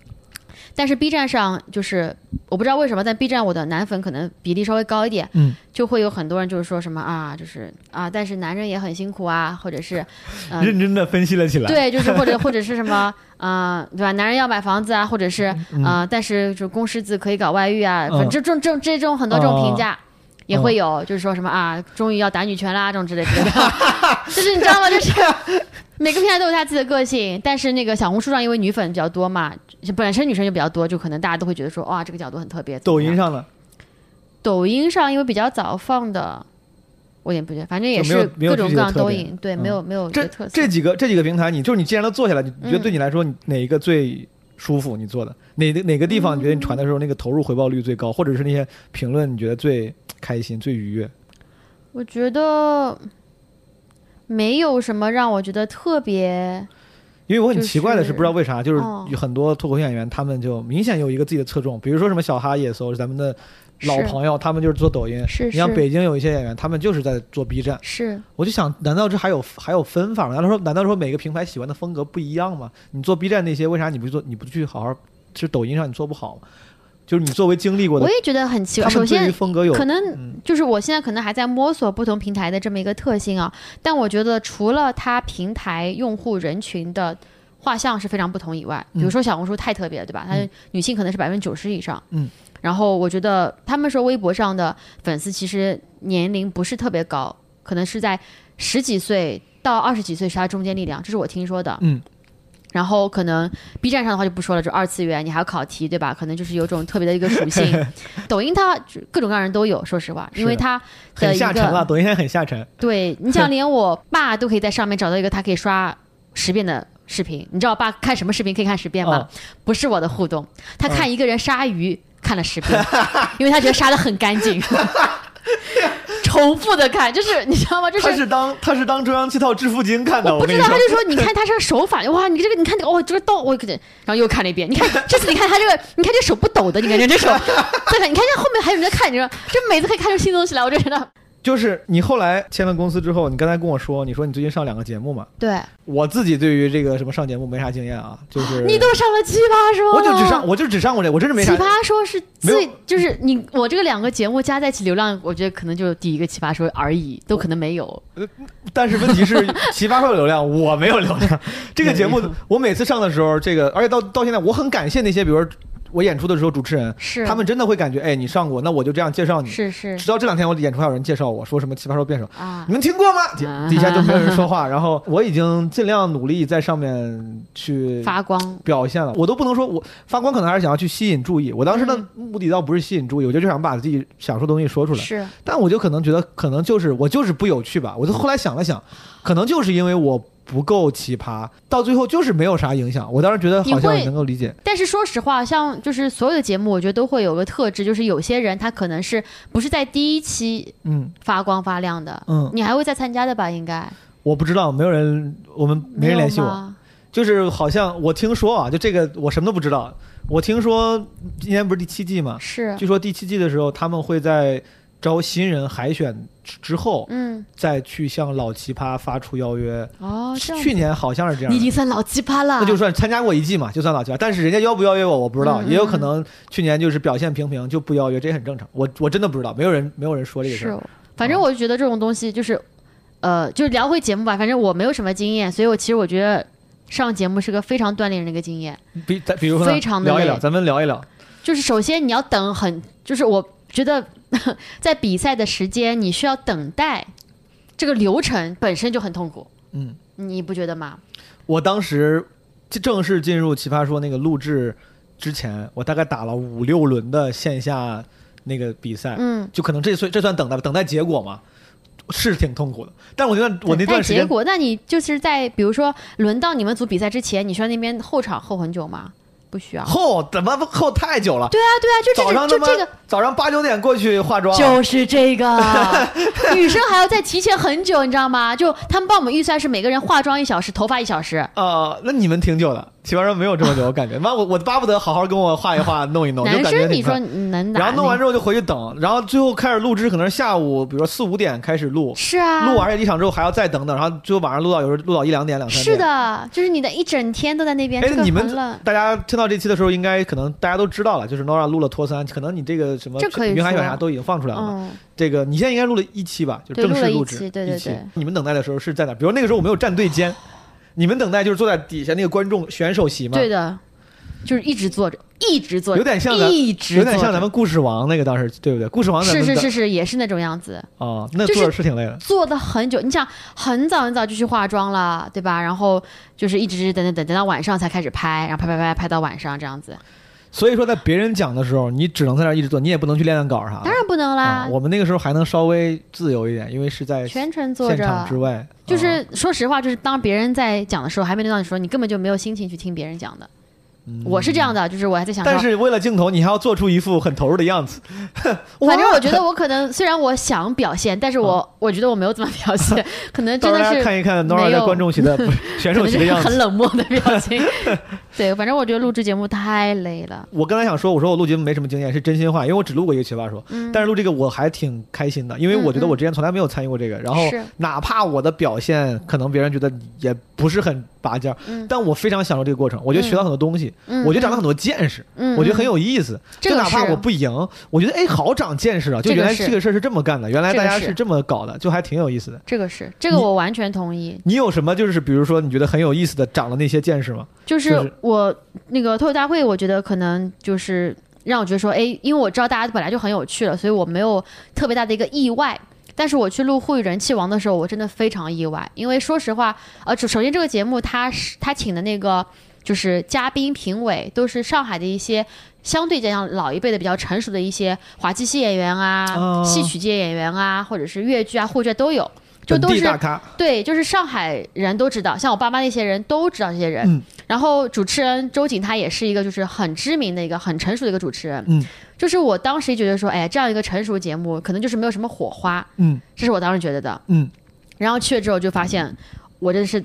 但是 B 站上就是我不知道为什么，在 B 站我的男粉可能比例稍微高一点，嗯，就会有很多人就是说什么啊，就是啊，但是男人也很辛苦啊，或者是嗯、认真的分析了起来。对，就是或者或者是什么，啊，对吧？男人要买房子啊，或者是啊、但是就公狮子可以搞外遇啊，反正这种这种这种很多这种评价。也会有，就是说什么啊，终于要打女权啦，这种之类之类的，就是你知道吗？就是 每个平台都有他自己的个性，但是那个小红书上因为女粉比较多嘛，就本身女生就比较多，就可能大家都会觉得说，哇，这个角度很特别。抖音上呢，抖音上因为比较早放的，我也不觉得，反正也是各种各样具体的特点都赢，对，嗯没有没有这特色。这几个这几个平台，你就是你既然都做下来，你你觉得嗯对你来说，你哪一个最舒服？你做的哪个哪个地方你觉得你传的时候那个投入回报率最高，或者是那些评论你觉得最开心、最愉悦？我觉得没有什么让我觉得特别，因为我很奇怪的是，不知道为啥，就是哦有很多脱口秀演员，他们就明显有一个自己的侧重，比如说什么小哈野搜，咱们的老朋友，他们就是做抖音。是你像北京有一些演员，他们就是在做 B 站。是我就想，难道这还有还有分法吗？难道说难道说每个平台喜欢的风格不一样吗？你做 B 站那些，为啥你不做？你不去好好？其实抖音上你做不好吗？就是你作为经历过的我，也觉得很奇怪。首先，风格有可能嗯就是我现在可能还在摸索不同平台的这么一个特性啊，但我觉得除了它平台用户人群的画像是非常不同以外，比如说小红书太特别了，对吧？它嗯女性可能是百分之九十以上，嗯，然后我觉得他们说微博上的粉丝其实年龄不是特别高，可能是在十几岁到二十几岁是它中间力量，这是我听说的，嗯。然后可能 B 站上的话就不说了，就二次元，你还要考题，对吧？可能就是有种特别的一个属性。抖音它各种各样人都有，说实话，因为它的很一下沉了，个，抖音现在很下沉。对你想 连我爸都可以在上面找到一个他可以刷十遍的视频。你知道我爸看什么视频可以看十遍吗？哦不是我的互动，他看一个人杀鱼看了十遍，因为他觉得杀的很干净。重复的看，就是你知道吗？就是他是当他是当中央七套致富经看的，我不知道，他。就说 你看他这个手法，哇，你这个你看这个哦，这个刀我可然后又看了一遍，你看这次你看他这个，你看这手不抖的，你感觉这手，再看你看这后面还有人在看，你说这每次可以看出新东西来，我就觉得就是你后来签了公司之后，你刚才跟我说，你说你最近上两个节目嘛？对我自己对于这个什么上节目没啥经验啊，就是你都上了奇葩说了，我就只上我就只上过这，我真是没啥。奇葩说是最就是你我这个两个节目加在一起流量，我觉得可能就第一个奇葩说而已，都可能没有。但是问题是，奇葩说有流量，我没有流量。这个节目我每次上的时候，这个而且到到现在，我很感谢那些，比如说我演出的时候，主持人是他们真的会感觉，哎，你上过，那我就这样介绍你。是是直到这两天，我演出还有人介绍我说什么奇葩说辩手，啊你，们听过吗？底啊底下就没有人说话。然后我已经尽量努力在上面去发光表现了，我都不能说我发光，可能还是想要去吸引注意。我当时的嗯目的倒不是吸引注意，我就想把自己想说的东西说出来。是但我就可能觉得，可能就是我就是不有趣吧。我就后来想了想，可能就是因为我不够奇葩，到最后就是没有啥影响。我当时觉得好像能够理解。但是说实话，像就是所有的节目，我觉得都会有个特质，就是有些人他可能是不是在第一期嗯发光发亮的，嗯，你还会再参加的吧？应该我不知道，没有人，我们没人联系我。就是好像我听说啊，就这个我什么都不知道。我听说今年不是第七季嘛，是，据说第七季的时候他们会在招新人海选之之后，嗯，再去向老奇葩发出邀约。哦，去年好像是这样你已经算老奇葩了，那就算参加过一季嘛，就算老奇葩。但是人家邀不邀约我，我不知道，嗯也有可能去年就是表现平平就不邀约，这也很正常。我我真的不知道，没有人没有人说这个事儿。反正我就觉得这种东西就是，呃，就是聊回节目吧。反正我没有什么经验，所以我其实我觉得上节目是个非常锻炼人的一个经验。比比如说非常的聊一聊，咱们聊一聊。就是首先你要等很，就是我觉得 在比赛的时间你需要等待，这个流程本身就很痛苦，嗯，你不觉得吗？我当时就正式进入《奇葩说》那个录制之前，我大概打了五六轮的线下那个比赛，嗯，就可能这算这算等待吧，等待结果嘛，是挺痛苦的。但我觉得我那等待段时间，结果，那你就是在比如说轮到你们组比赛之前，你需要那边候场候很久吗？不需要。后怎么后太久了？对啊，对啊，就早上就这个早上八九点过去化妆，就是这个，女生还要再提前很久，你知道吗？就他们帮我们预算是每个人化妆一小时，头发一小时。呃、那你们挺久的，奇葩说没有这么久，我感觉。妈，我我巴不得好好跟我画一画，弄一弄，就男感觉生你说。能打？然后弄完之后就回去等，然后最后开始录制，可能是下午，比如说四五点开始录，是啊，录完这一场之后还要再等等，然后最后晚上录到有时候录到一两点、两三点。是。的，就是你的一整天都在那边，哎这，个你们。大家听到这期的时候，应该可能大家都知道了，就是 Nora 录了托三，可能你这个什么云海选说啥都已经放出来了嘛。嗯，这个你现在应该录了一期吧，就正式录制期对对一期对你们等待的时候是在哪？比如那个时候我没有站队间，你们等待就是坐在底下那个观众选手席吗，对的，就是一直坐着，一直坐着，有点像咱一直有点像咱们故事王那个当时对不对？故事王是是是是，也是那种样子，哦，那坐着是挺累的。坐的很久。你想，很早很早就去化妆了，对吧？然后就是一直等等等等到晚上才开始拍，然后拍拍拍拍到晚上这样子，所以说，在别人讲的时候，你只能在那一直做，你也不能去练练稿啥的。当然不能啦啊，，我们那个时候还能稍微自由一点，因为是在全程坐现着。场之外。啊就是说实话，就是当别人在讲的时候，还没轮到你说，你根本就没有心情去听别人讲的。我是这样的，就是我还在想但是为了镜头，你还要做出一副很投入的样子。反正我觉得我可能虽然我想表现，但是我、我觉得我没有怎么表现，可能真的是看一看 Nora 没有在观众席的 选手席的样子。很冷漠的表情。对，反正我觉得录制节目太累了。我刚才想说，我说我录节目没什么经验，是真心话，因为我只录过一个奇葩说，嗯。但是录这个我还挺开心的，因为我觉得我之前从来没有参与过这个，然后是。哪怕我的表现可能别人觉得也不是很拔尖但我非常享受这个过程，我觉得学到很多东西，嗯，我觉得长了很多见识，嗯，我觉得很嗯有意思。这个就哪怕我不赢，我觉得哎，好长见识啊！就原来这个事儿是这么干的，原来大家是这么搞的，就还挺有意思的。这个是这个我完全同意。你有什么就是比如说你觉得很有意思的长了那些见识吗？就是我那个脱口大会，我觉得可能就是让我觉得说，哎，因为我知道大家本来就很有趣了，所以我没有特别大的一个意外。但是我去录《互娱人气王》的时候，我真的非常意外，因为说实话，呃，首首先这个节目他是他请的那个就是嘉宾评委都是上海的一些相对讲老一辈的比较成熟的一些滑稽戏演员啊、哦戏曲界演员啊，或者是越剧啊、沪剧啊都有，就都是对，就是上海人都知道，像我爸妈那些人都知道这些人。嗯然后主持人周瑾他也是一个就是很知名的一个很成熟的一个主持人。嗯，就是我当时觉得说，哎，这样一个成熟节目可能就是没有什么火花，嗯这是我当时觉得的。嗯，然后去了之后就发现，我真的是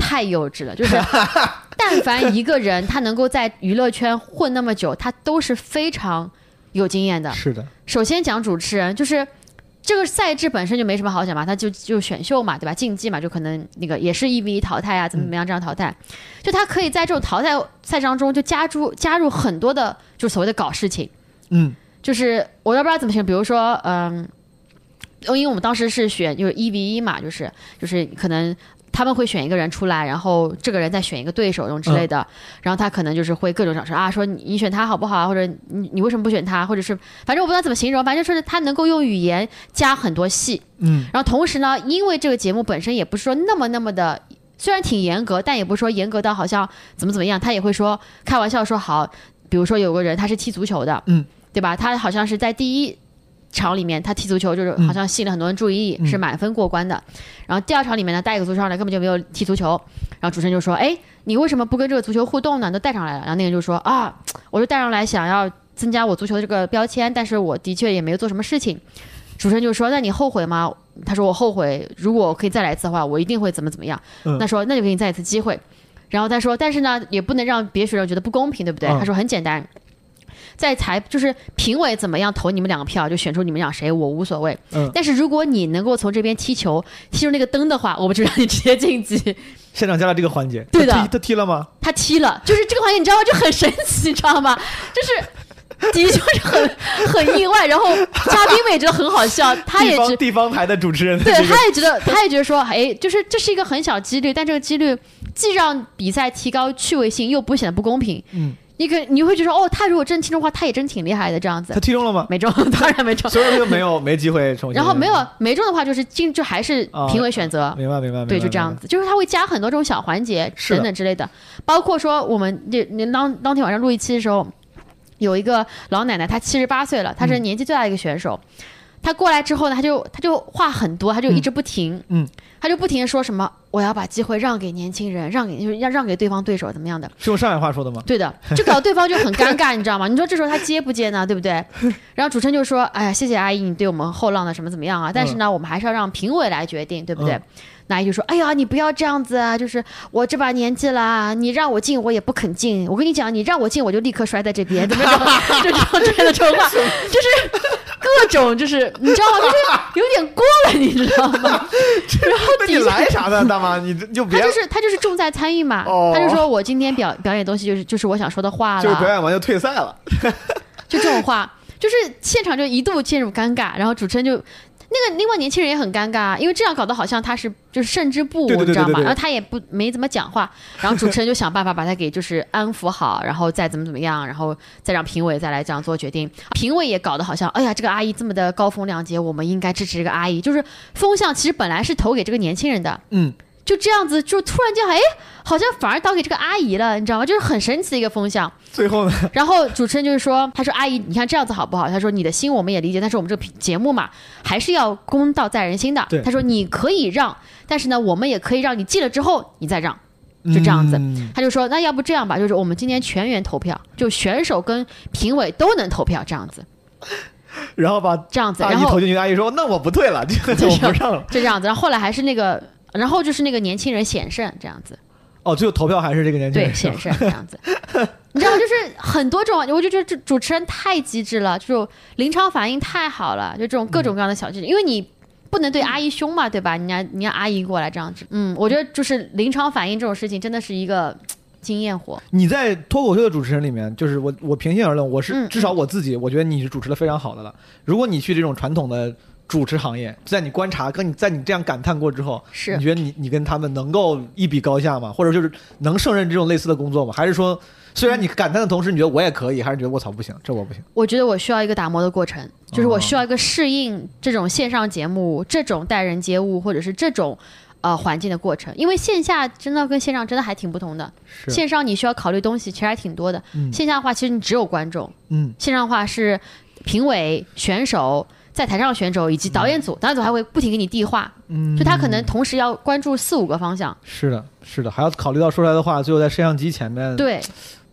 太幼稚了，就是 但凡一个人他能够在娱乐圈混那么久，他都是非常有经验的。是的，首先讲主持人，就是这个赛制本身就没什么好讲嘛，他就就选秀嘛，对吧？竞技嘛，就可能那个也是一 v 一淘汰啊，怎么怎么样这样淘汰，就他可以在这种淘汰赛当中就加入加入很多的，就所谓的搞事情，嗯就是我都不知道怎么形容，比如说嗯，因为我们当时是选就是一 v 一嘛，就是就是可能。他们会选一个人出来，然后这个人再选一个对手，这种之类的。然后他可能就是会各种讲说啊，说你你选他好不好啊，或者你你为什么不选他，或者是反正我不知道怎么形容，反正就是他能够用语言加很多戏。嗯然后同时呢，因为这个节目本身也不是说那么那么的，虽然挺严格，但也不是说严格到好像怎么怎么样，他也会说开玩笑说好，比如说有个人他是踢足球的，嗯，对吧？他好像是在第一场里面他踢足球就是好像吸引了很多人注意，嗯是满分过关的。然后第二场里面呢，带一个足球上来根本就没有踢足球，然后主持人就说：“哎，你为什么不跟这个足球互动呢？都带上来了。”然后那个人就说：“啊，我就带上来想要增加我足球的这个标签，但是我的确也没有做什么事情。”主持人就说：“那你后悔吗？”他说：“我后悔，如果我可以再来一次的话，我一定会怎么怎么样。嗯那说：“那就给你再一次机会。”然后他说：“但是呢，也不能让别的学生觉得不公平，对不对？”嗯他说：“很简单，在裁就是评委怎么样投你们两个票，就选出你们俩谁，我无所谓。嗯但是如果你能够从这边踢球踢出那个灯的话，我们就让你直接晋级。现场加了这个环节，对的他踢了吗？他踢了，就是这个环节，你知道吗？就很神奇，你知道吗？就是。的确是很很意外，然后嘉宾们也觉得很好笑，他也地觉方地方台的主持人对，这个他也觉得，他也觉得说，哎，就是这是一个很小几率，但这个几率既让比赛提高趣味性，又不显得不公平。嗯，你可你会觉得，哦，他如果真踢中的话，他也真挺厉害的，这样子他。踢中了吗？没中，当然没中。所以说就没有没机会重新。然后没有没中的话，就是进就还是啊评委选择。明白明白明白，对，就这样子，就是他会加很多这种小环节等等之类的，包括说我们那那当当天晚上录一期的时候，有一个老奶奶，她七十八岁了，她是嗯年纪最大的一个选手。她过来之后呢，他就他就话很多，他就一直不停，嗯，他就不停的说什么我要把机会让给年轻人，让给就是要让给对方对手怎么样的，是用上海话说的吗？对的，就搞对方就很尴尬，你知道吗？你说这时候他接不接呢？对不对？然后主持人就说：“哎呀，谢谢阿姨，你对我们后浪的什么怎么样啊？但是呢，我们还是要让评委来决定，对不对？”嗯那阿姨就说：“哎呀，你不要这样子啊！就是我这把年纪啦，你让我进我也不肯进。我跟你讲，你让我进我就立刻摔在这边，怎么着？就这种之类的这种话，就是各种就是你知道吗？就是有点过了，你知道吗？然后那你来啥呢，大妈？你这就别他就是他就是重在参与嘛，哦他就说我今天表表演东西就是就是我想说的话了，就是表演完就退赛了。就这种话，就是现场就一度陷入尴尬，然后主持人就。那个另外年轻人也很尴尬，因为这样搞得好像他是就是胜之不你知道吗？然后他也不没怎么讲话，然后主持人就想办法把他给就是安抚好，然后再怎么怎么样，然后再让评委再来这样做决定。评委也搞得好像，哎呀，这个阿姨这么的高风亮节，我们应该支持这个阿姨。就是风向其实本来是投给这个年轻人的，嗯，就这样子，就突然间，哎，好像反而倒给这个阿姨了，你知道吗？就是很神奇的一个风向。最后呢？然后主持人就是说，他说阿姨，你看这样子好不好？他说你的心我们也理解，但是我们这个节目嘛，还是要公道在人心的。他说你可以让，但是呢，我们也可以让你记了之后你再让。就这样子嗯他就说，那要不这样吧，就是我们今天全员投票，就选手跟评委都能投票，这样子，然后把这样子，然后阿姨投进去，阿姨说：“那我不退了，这个 我不上了。就这样子，然后后来还是那个，然后就是那个年轻人险胜这样子。”哦，最后投票还是这个年轻对，人。显示这样子。你知道，就是很多种，我就觉得这主持人太机智了，这种临场反应太好了，就这种各种各样的小技巧，因为你。不能对阿姨凶嘛，对吧？人家人家阿姨过来这样子，嗯，我觉得就是临场反应这种事情真的是一个经验活。你在脱口秀的主持人里面，就是我我平心而论，我是、嗯至少我自己，我觉得你是主持的非常好的了。如果你去这种传统的主持行业，在你观察跟你在你这样感叹过之后，是你觉得你你跟他们能够一比高下吗？或者就是能胜任这种类似的工作吗？还是说，虽然你感叹的同时，你觉得我也可以，还是觉得我操不行，这我不行？我觉得我需要一个打磨的过程，就是哦我需要一个适应这种线上节目、这种待人接物或者是这种呃环境的过程，因为线下真的跟线上真的还挺不同的。线上你需要考虑东西其实还挺多的，嗯线下的话其实你只有观众，嗯线上的话是评委、选手。在台上的选手以及导演组，导演组还会不停给你递话，嗯，就他可能同时要关注四五个方向。是的，是的，还要考虑到说出来的话，最后在摄像机前面。，对，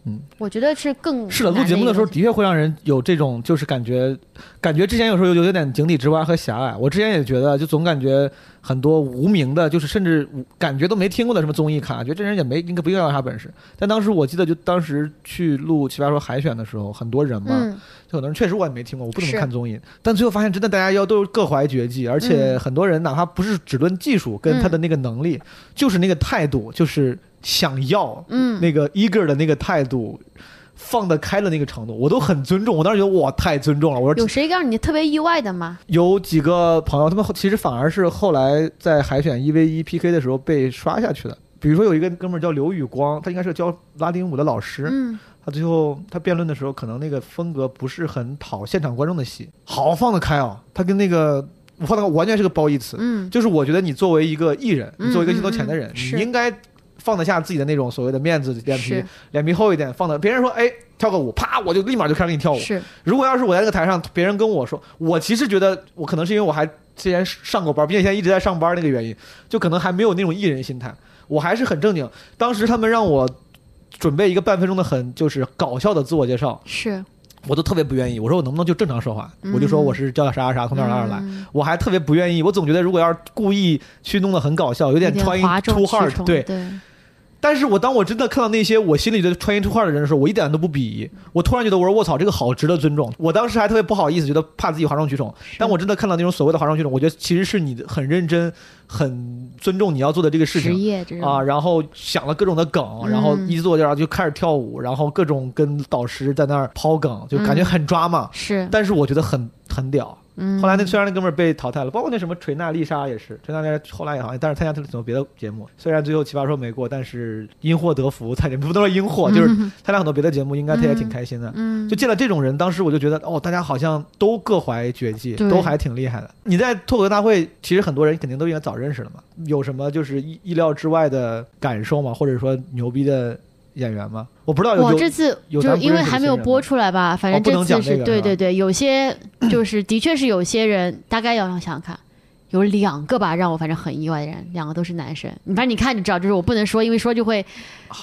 嗯，我觉得是更是的，录节目的时候的确会让人有这种，就是感觉，感觉之前有时候有有点井底之蛙和狭隘。我之前也觉得，就总感觉很多无名的，就是甚至感觉都没听过的什么综艺咖，觉得这人也没应该不应该有啥本事。但当时我记得，就当时去录《奇葩说》海选的时候，很多人嘛，嗯，就很多人确实我也没听过，我不怎么看综艺，但最后发现真的大家要都各怀绝技，而且嗯。很多人哪怕不是只论技术跟他的那个能力，就是那个态度，就是想要，嗯那个 eager 的那个态度。放得开的那个程度，我都很尊重。我当时觉得哇，太尊重了。我说有谁让你特别意外的吗？有几个朋友，他们后其实反而是后来在海选一 v 一 PK 的时候被刷下去的。比如说有一个哥们儿叫刘宇光，他应该是教拉丁舞的老师，嗯，他最后他辩论的时候，可能那个风格不是很讨现场观众的喜，好放得开哦。他跟那个我放得开完全是个褒义词，嗯，就是我觉得你作为一个艺人，嗯你作为一个镜头前的人，嗯嗯是你应该放得下自己的那种所谓的面子脸皮，脸皮厚一点，放的别人说哎跳个舞，啪我就立马就开始给你跳舞。是如果要是我在那个台上，别人跟我说，我其实觉得我可能是因为我还之前上过班，并且现在一直在上班那个原因，就可能还没有那种艺人心态，我还是很正经。当时他们让我准备一个半分钟的很就是搞笑的自我介绍，是，我都特别不愿意。我说我能不能就正常说话？嗯我就说我是叫啥啥啥，从哪儿哪儿来。嗯我还特别不愿意，我总觉得如果要是故意去弄得很搞笑，有有点 too hard，对。对，但是我当我真的看到那些我心里的 trying too hard 的人的时候，我一点都不鄙夷。我突然觉得我说卧槽，这个好值得尊重。我当时还特别不好意思，觉得怕自己哗众取宠。但我真的看到那种所谓的哗众取宠，我觉得其实是你很认真、很尊重你要做的这个事职情。啊，然后想了各种的梗，嗯然后一做介绍就开始跳舞，然后各种跟导师在那儿抛梗，就感觉很抓嘛。是，但是我觉得很很屌。嗯，后来那虽然那哥们儿被淘汰了，包括那什么锤娜丽莎也是，锤娜丽莎后来也好像，但是参加很多别的节目，虽然最后奇葩说没过，但是因祸得福，他也不能说因祸，就是 参加很多别的节目，应该他也挺开心的。嗯，就见了这种人，当时我就觉得，哦，大家好像都各怀绝技，都还挺厉害的。你在脱口秀大会，其实很多人肯定都应该早认识了嘛。有什么就是意意料之外的感受吗？或者说牛逼的演员吗？我不知道我这次有就是因为还没有播出来吧，反正这次是对对对，有些就是的确是有些人，大概要想想看，有两个吧，让我反正很意外的人，两个都是男生。反正你看你知道，就是我不能说，因为说就会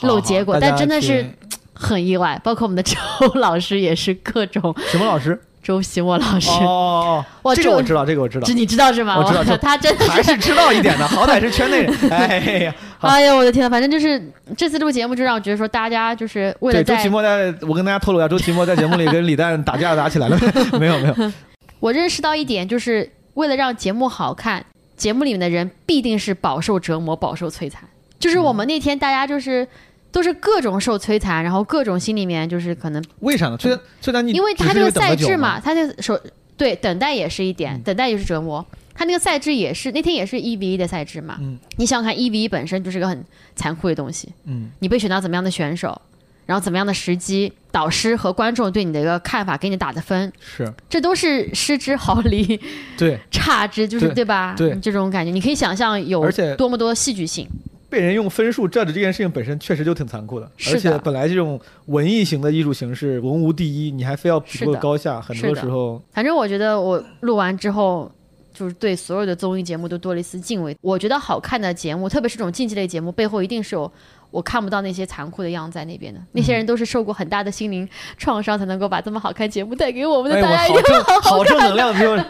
漏结果但真的是很意外。包括我们的 周老师也是各种什么老师？周奇墨老师，哦哇这这个我知道，这个我知道这，你知道是吗？我知道这他真的 还是知道一点的，好歹是圈内人。哎呀，好哎呀，我的天呐，反正就是这次录节目，就让我觉得说，大家就是为了对，周在奇墨在，我跟大家透露一下，周奇墨在节目里跟李诞打架打起来了，没有没有，我认识到一点，就是为了让节目好看，节目里面的人必定是饱受折磨、饱受摧残。就是我们那天大家就是都是各种受摧残，然后各种心里面就是可能，为啥呢？虽然虽然你因为他这个赛制嘛，他那个手对等待也是一点，嗯。等待也是折磨。他那个赛制也是那天也是一比一的赛制嘛，嗯。你想想看，一比一本身就是个很残酷的东西，嗯，你被选到怎么样的选手，然后怎么样的时机，导师和观众对你的一个看法，给你打的分，是。这都是失之毫厘。对，差之，就是对。对吧？对。你这种感觉，你可以想象有多么多戏剧性。被人用分数 judge 这件事情本身确实就挺残酷的，的而且本来这种文艺型的艺术形式文无第一，你还非要比出个高下，很多时候反正我觉得我录完之后，就是对所有的综艺节目都多了一丝敬畏。我觉得好看的节目，特别是这种竞技类节目，背后一定是有我看不到那些残酷的样子在那边的。那些人都是受过很大的心灵创伤，才能够把这么好看节目带给我们的。哎，大家一定好正好正能量，就是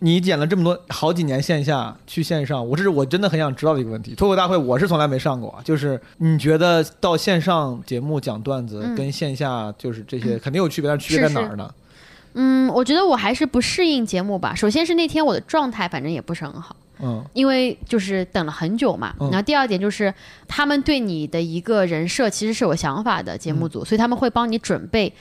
你演了这么多好几年线下去线上，我这是我真的很想知道的一个问题。脱口大会我是从来没上过啊，就是你觉得到线上节目讲段子嗯跟线下就是这些肯定有区别，但是区别在哪儿呢？嗯，我觉得我还是不适应节目吧。首先是那天我的状态反正也不是很好。嗯因为就是等了很久嘛，嗯然后第二点就是他们对你的一个人设其实是有想法的，节目嗯组，所以他们会帮你准备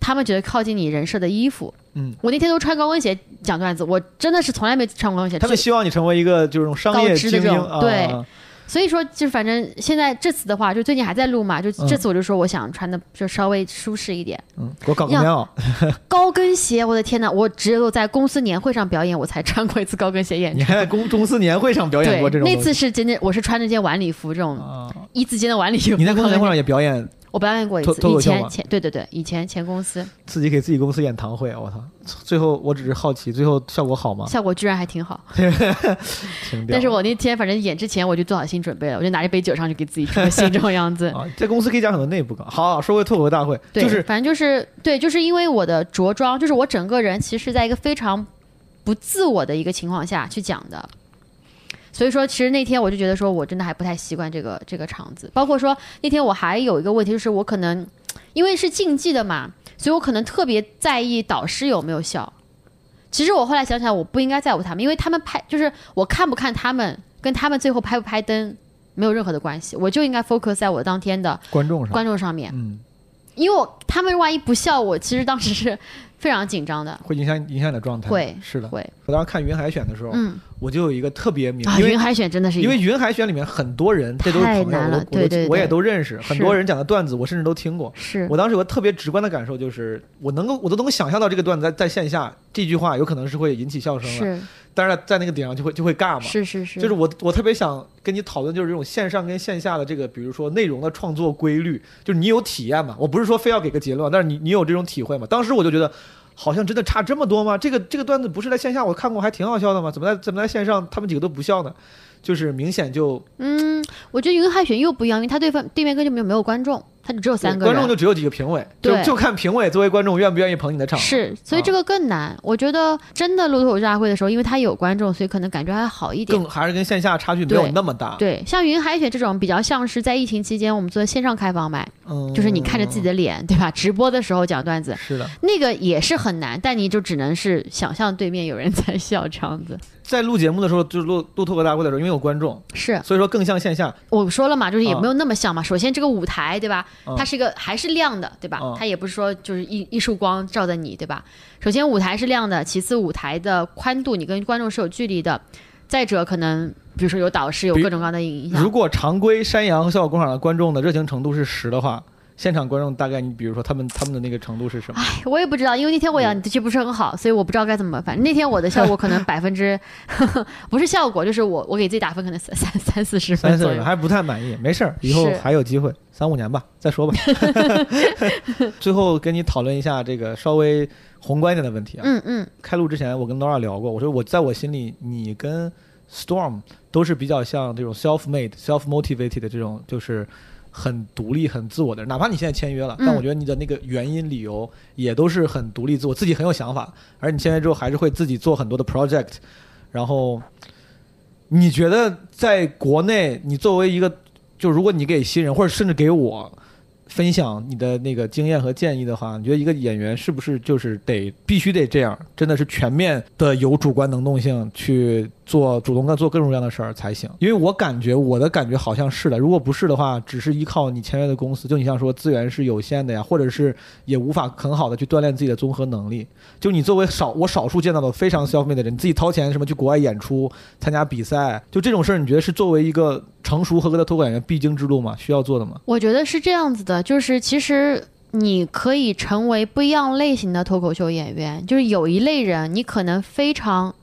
他们觉得靠近你人设的衣服。嗯，我那天都穿高跟鞋讲段子，我真的是从来没穿过高跟鞋。他们希望你成为一个就是这种商业精英啊，对啊所以说，就反正现在这次的话，就最近还在录嘛，就嗯这次我就说我想穿的就稍微舒适一点，嗯，我搞个棉袄，高跟鞋，我的天呐，我只有在公司年会上表演，我才穿过一次高跟鞋演出。你还在公公司年会上表演过这，种那次是真的，我是穿着件晚礼服，这种啊？一字肩的晚礼服。你在公司年会上也表演，我表演过一次，以前前对对对，以前前公司自己给自己公司演堂会，我操！最后我只是好奇，最后效果好吗？效果居然还挺好。挺。但是我那天反正演之前我就做好心准备了，我就拿一杯酒上去给自己心这种样子。啊，在公司可以讲很多内部梗。好，说回脱口秀大会，对，就是反正就是对，就是因为我的着装，就是我整个人其实在一个非常不自我的一个情况下去讲的。所以说，其实那天我就觉得说，我真的还不太习惯这个这个场子。包括说那天我还有一个问题，就是我可能因为是竞技的嘛，所以我可能特别在意导师有没有笑。其实我后来想想，我不应该在乎他们，因为他们拍就是我看不看他们，跟他们最后拍不拍灯没有任何的关系，我就应该 focus 在我当天的观众上，观众上面。嗯，因为我他们万一不笑我，其实当时是非常紧张的。会影响影响你的状态。会是的。会，我当时看云海选的时候，嗯我就有一个特别明，啊，因为云海选真的是因为云海选里面很多人，这都是朋友，对对我也都认识，很多人讲的段子我甚至都听过。是我当时有个特别直观的感受，就是我能够我都能够想象到这个段子在在线下这句话有可能是会引起笑声的，是但是在那个点上就会就会尬嘛。是是是，就是我我特别想跟你讨论，就是这种线上跟线下的这个，比如说内容的创作规律，就是你有体验嘛？我不是说非要给个结论，但是你你有这种体会嘛？当时我就觉得。好像真的差这么多吗？这个这个段子不是在线下我看过还挺好笑的吗？怎么在怎么在线上他们几个都不笑呢？就是明显就嗯，我觉得云海选又不一样，因为他对方对面根本就没有观众，他就只有三个人，观众就只有几个评委，就对就看评委作为观众愿不愿意捧你的场。是，所以这个个更难。我觉得真的路透大会的时候，因为他有观众，所以可能感觉还好一点。更还是跟线下差距没有那么大。对，像云海选这种比较像是在疫情期间我们做的线上开放麦，嗯，就是你看着自己的脸，对吧？直播的时候讲段子，是的，那个也是很难，但你就只能是想象对面有人在笑这样子。在录节目的时候，就是录录脱口大会的时候，因为有观众，是所以说更像线下。我说了嘛，就是也啊没有那么像嘛。首先这个舞台，对吧？啊它是一个还是亮的，对吧？啊它也不是说就是一一束光照在你，对吧？首先舞台是亮的，其次舞台的宽度你跟观众是有距离的，再者可能比如说有导师有各种各样的影响如。果常规山羊和笑果工厂的观众的热情程度是十的话，现场观众大概你比如说他们他们的那个程度是什么？哎，我也不知道，因为那天我演的确不是很好，所以我不知道该怎么办。反正那天我的效果可能百分之，不是效果，就是我我给自己打分可能三三三四十分左右。四人还不太满意，没事儿，以后还有机会，三五年吧，再说吧。最后跟你讨论一下这个稍微宏观一点的问题啊。嗯嗯，开录之前，我跟 Nora 聊过，我说我在我心里，你跟 Storm 都是比较像这种 self-made、self-motivated 的这种，就是很独立、很自我的人。哪怕你现在签约了，嗯但我觉得你的那个原因、理由也都是很独立、自我，自己很有想法。而你签约之后，还是会自己做很多的 project。然后，你觉得在国内，你作为一个，就如果你给新人，或者甚至给我。分享你的那个经验和建议的话，你觉得一个演员是不是就是得必须得这样，真的是全面的有主观能动性去做主动的做各种各样的事儿才行？因为我感觉我的感觉好像是的，如果不是的话，只是依靠你签约的公司，就你像说资源是有限的呀，或者是也无法很好的去锻炼自己的综合能力。就你作为少我少数见到的非常 self made 的人，你自己掏钱什么去国外演出、参加比赛，就这种事儿，你觉得是作为一个成熟合格的脱口演员必经之路吗？需要做的吗？我觉得是这样子的，就是其实你可以成为不一样类型的脱口秀演员，就是有一类人你可能非常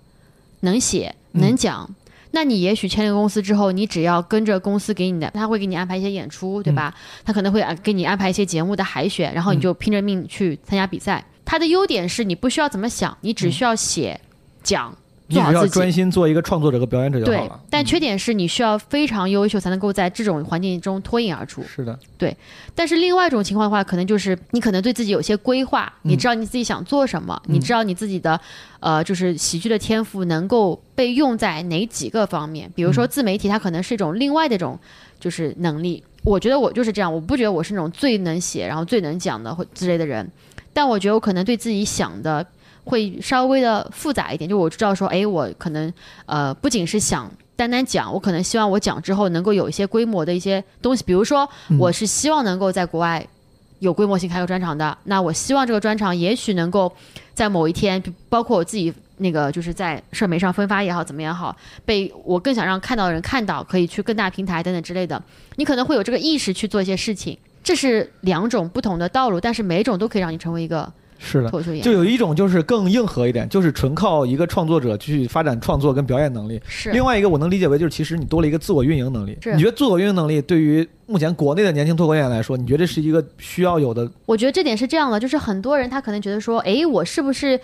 能写能讲。那你也许签了公司之后，你只要跟着公司给你的，他会给你安排一些演出，对吧？他可能会啊给你安排一些节目的海选，然后你就拼着命去参加比赛。他的优点是你不需要怎么想，你只需要写、讲，你只要。专心做一个创作者和表演者就好对了。，但缺点是你需要非常优秀才能够在这种环境中脱颖而出。是的，对但是另外一种情况的话，可能就是你可能对自己有些规划，嗯你知道你自己想做什么，你知道你自己的呃，就是喜剧的天赋能够被用在哪几个方面。比如嗯说自媒体，它可能是一种另外的一种就是能力。我觉得我就是这样，我不觉得我是那种最能写，然后最能讲的或之类的人，但我觉得我可能对自己想的会稍微的复杂一点，就我知道说，哎，我可能呃不仅是想。单单讲，我可能希望我讲之后能够有一些规模的一些东西，比如说嗯我是希望能够在国外有规模性开个专场的。那我希望这个专场也许能够在某一天，包括我自己那个就是在社媒上分发也好，怎么也好，被我更想让看到的人看到，可以去更大平台等等之类的。你可能会有这个意识去做一些事情，这是两种不同的道路，但是每一种都可以让你成为一个是的。脱口秀演员。就有一种就是更硬核一点，就是纯靠一个创作者去发展创作跟表演能力。是另外一个我能理解为就是其实你多了一个自我运营能力。是你觉得自我运营能力对于目前国内的年轻脱口演员来说，你觉得这是一个需要有的？我觉得这点是这样的，就是很多人他可能觉得说，哎，我是不是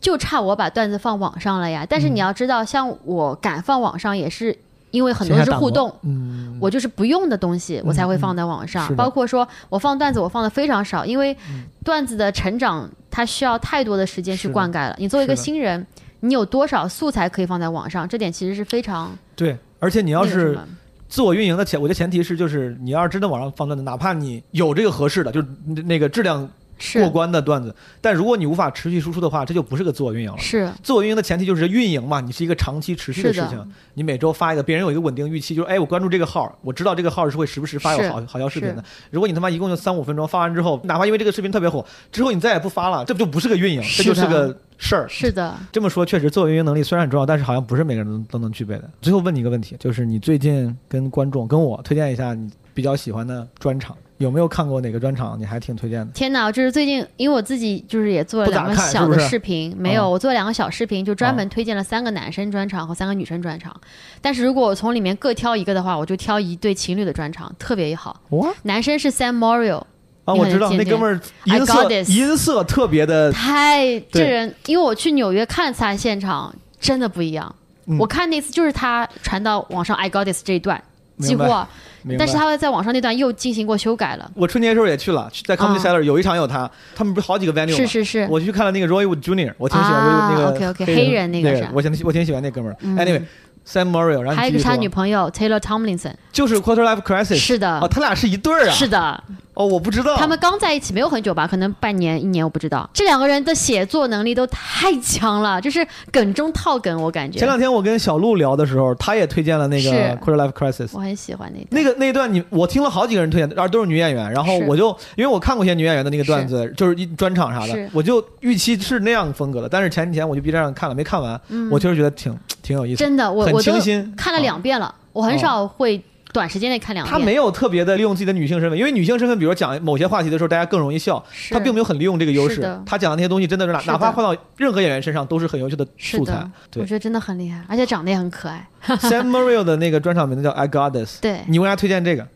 就差我把段子放网上了呀？但是你要知道，像我敢放网上，也是因为很多是互动。嗯，我就是不用的东西，我才会放在网上。包括说我放段子，我放的非常少，因为嗯段子的成长它需要太多的时间去灌溉了。你作为一个新人，你有多少素材可以放在网上？这点其实是非常对。而且你要是自我运营的前，我觉得前提是就是你要是真的往上放段子，哪怕你有这个合适的，就是那个质量过关的段子，但如果你无法持续输出的话，这就不是个自我运营了。是自我运营的前提就是运营嘛，你是一个长期持续的事情。你每周发一个，别人有一个稳定预期，就是哎，我关注这个号，我知道这个号是会时不时发有好好笑视频的。如果你他妈一共就三五分钟发完之后，哪怕因为这个视频特别火，之后你再也不发了，这不就不是个运营，这就是个事儿。是的，这么说确实，自我运营能力虽然很重要，但是好像不是每个人都都能具备的。最后问你一个问题，就是你最近跟观众跟我推荐一下你比较喜欢的专场，有没有看过哪个专场你还挺推荐的？天哪！就是最近，因为我自己就是也做了两个小的看是是视频，没有，啊我做了两个小视频，就专门啊推荐了三个男生专场和三个女生专场。但是如果我从里面各挑一个的话，我就挑一对情侣的专场，特别好。哇男生是 Sam Morrill，啊，我知道那哥们儿 I 音 got 色 this 音色特别的，太这对人，因为我去纽约看他现场，真的不一样。嗯我看那次就是他传到网上 I got this 这一段，几乎但是他会在网上那段又进行过修改了。我春节的时候也去了，在 Comedy 啊 Cellar 有一场有他，他们不是好几个 venue 吗？是是是，我去看了那个 Roy Wood Jr.，我挺喜欢那个 OK，OK，黑黑人那个个是吧我挺我挺喜欢那哥们儿。嗯 Anyway，Sam Morrill，然后还有一个是他女朋友 Taylor Tomlinson，就是 Quarter Life Crisis，是的。哦，他俩是一对儿啊，是的，哦，我不知道，他们刚在一起没有很久吧，可能半年一年，我不知道。这两个人的写作能力都太强了，就是梗中套梗，我感觉。前两天我跟小鹿聊的时候，他也推荐了那个 Quarter Life Crisis。我很喜欢那那个那一段你我听了好几个人推荐，而都是女演员，然后我就因为我看过一些女演员的那个段子，就是一专场啥的，我就预期是那样风格的，但是前几天我去 B 站上看了，没看完，嗯。我确实觉得挺挺有意思，真的，我很我都清新。看了两遍了，我很少会短时间内看两遍。他没有特别的利用自己的女性身份，因为女性身份，比如讲某些话题的时候，大家更容易笑，他并没有很利用这个优势。他讲的那些东西真的是哪是哪怕换到任何演员身上都是很优秀的素材。，对我觉得真的很厉害，而且长得也很可爱。Sam Morrill 的那个专场名字叫 I Goddess 对，你为啥推荐这个？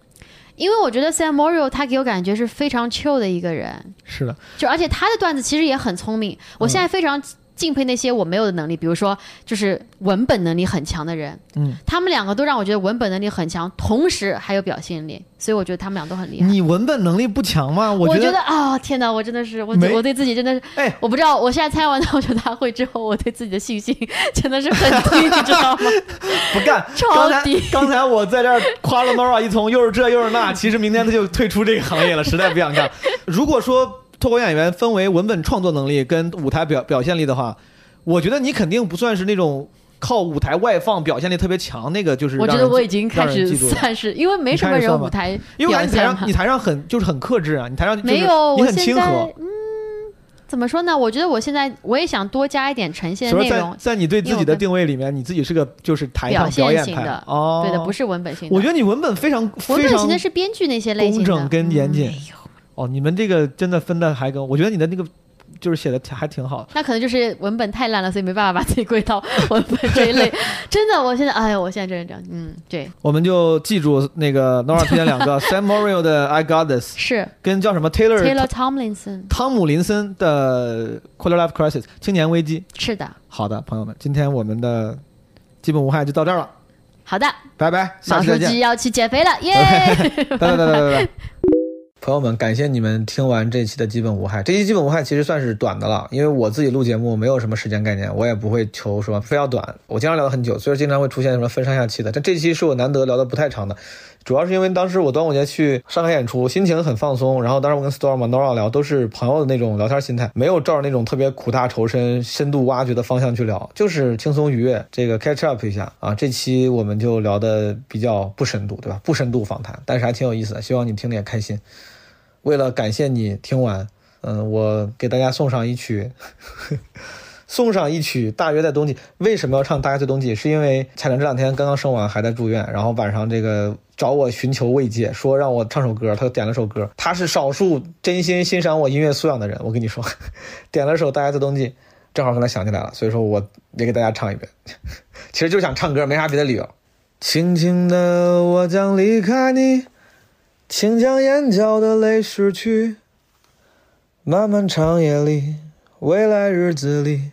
因为我觉得 Sam Morrill 他给我感觉是非常 chill 的一个人，是的，就而且他的段子其实也很聪明。我现在非常敬佩那些我没有的能力，比如说就是文本能力很强的人，嗯，他们两个都让我觉得文本能力很强，同时还有表现力，所以我觉得他们俩都很厉害。你文本能力不强吗？我觉得啊、天哪，我真的是我我对自己真的是，哎，我不知道，我现在参加完脱口秀大会之后，我对自己的信心真的是很低，你知道吗？不干。超低刚才我在这儿夸了 Nora 一通，又是这又是那，其实明天他就退出这个行业了，实在不想干。如果说脱口演员分为文本创作能力跟舞台表表现力的话，我觉得你肯定不算是那种靠舞台外放表现力特别强那个，就是我觉得我已经开始算是，因为没什么人舞台因为你台上你台上很就是很克制啊，你台上就是没有，你很亲和。嗯，怎么说呢？我觉得我现在我也想多加一点呈现内容，在你对自己的定位里面，你自己是个就是台上表演派。型的。哦，对的，不是文本型的。我觉得你文本非常文非常本型的是编剧那些类型的，工整跟严谨哦，你们这个真的分的还跟我觉得你的那个就是写的还挺好的。那可能就是文本太烂了，所以没办法把自己归到 文本这一类。真的，我现在，哎呀，我现在真是这样，嗯，对，我们就记住那个 Nora 推荐两个 Sam Morrill 的 I Got This，是跟叫什么 Taylor Taylor Tomlinson，汤姆林森的 Quarter Life Crisis 青年危机。是的，好的，朋友们，今天我们的基本无害就到这儿了，好的，拜拜，下马书期再见记。要去减肥了，耶！拜拜拜拜拜拜。朋友们，感谢你们听完这期的基本无害。这期基本无害其实算是短的了，因为我自己录节目没有什么时间概念，我也不会求说非要短。我经常聊了很久，所以经常会出现什么分上下期的。但这期是我难得聊的不太长的，主要是因为当时我端午节去上海演出，心情很放松。然后当时我跟 Storm、Nora 聊，都是朋友的那种聊天心态，没有照着那种特别苦大仇深、深度挖掘的方向去聊，就是轻松愉悦，这个 catch up 一下啊。这期我们就聊的比较不深度，对吧？不深度访谈，但是还挺有意思的，希望你听得也开心。为了感谢你听完，嗯，我给大家送上一曲呵，送上一曲《大约在冬季》。为什么要唱《大约在冬季》？是因为彩玲这两天刚刚生完，还在住院，然后晚上这个找我寻求慰藉，说让我唱首歌，他点了首歌。他是少数真心欣赏我音乐素养的人，我跟你说，点了首《大约在冬季》，正好跟他想起来了，所以说我也给大家唱一遍。其实就想唱歌，没啥别的理由。轻轻的，我将离开你。请将眼角的泪拭去，漫漫长夜里，未来日子里，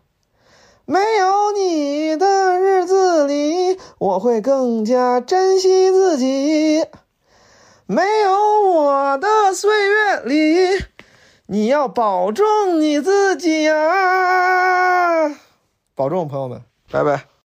没有你的日子里，我会更加珍惜自己。没有我的岁月里，你要保重你自己啊！保重，朋友们，拜拜。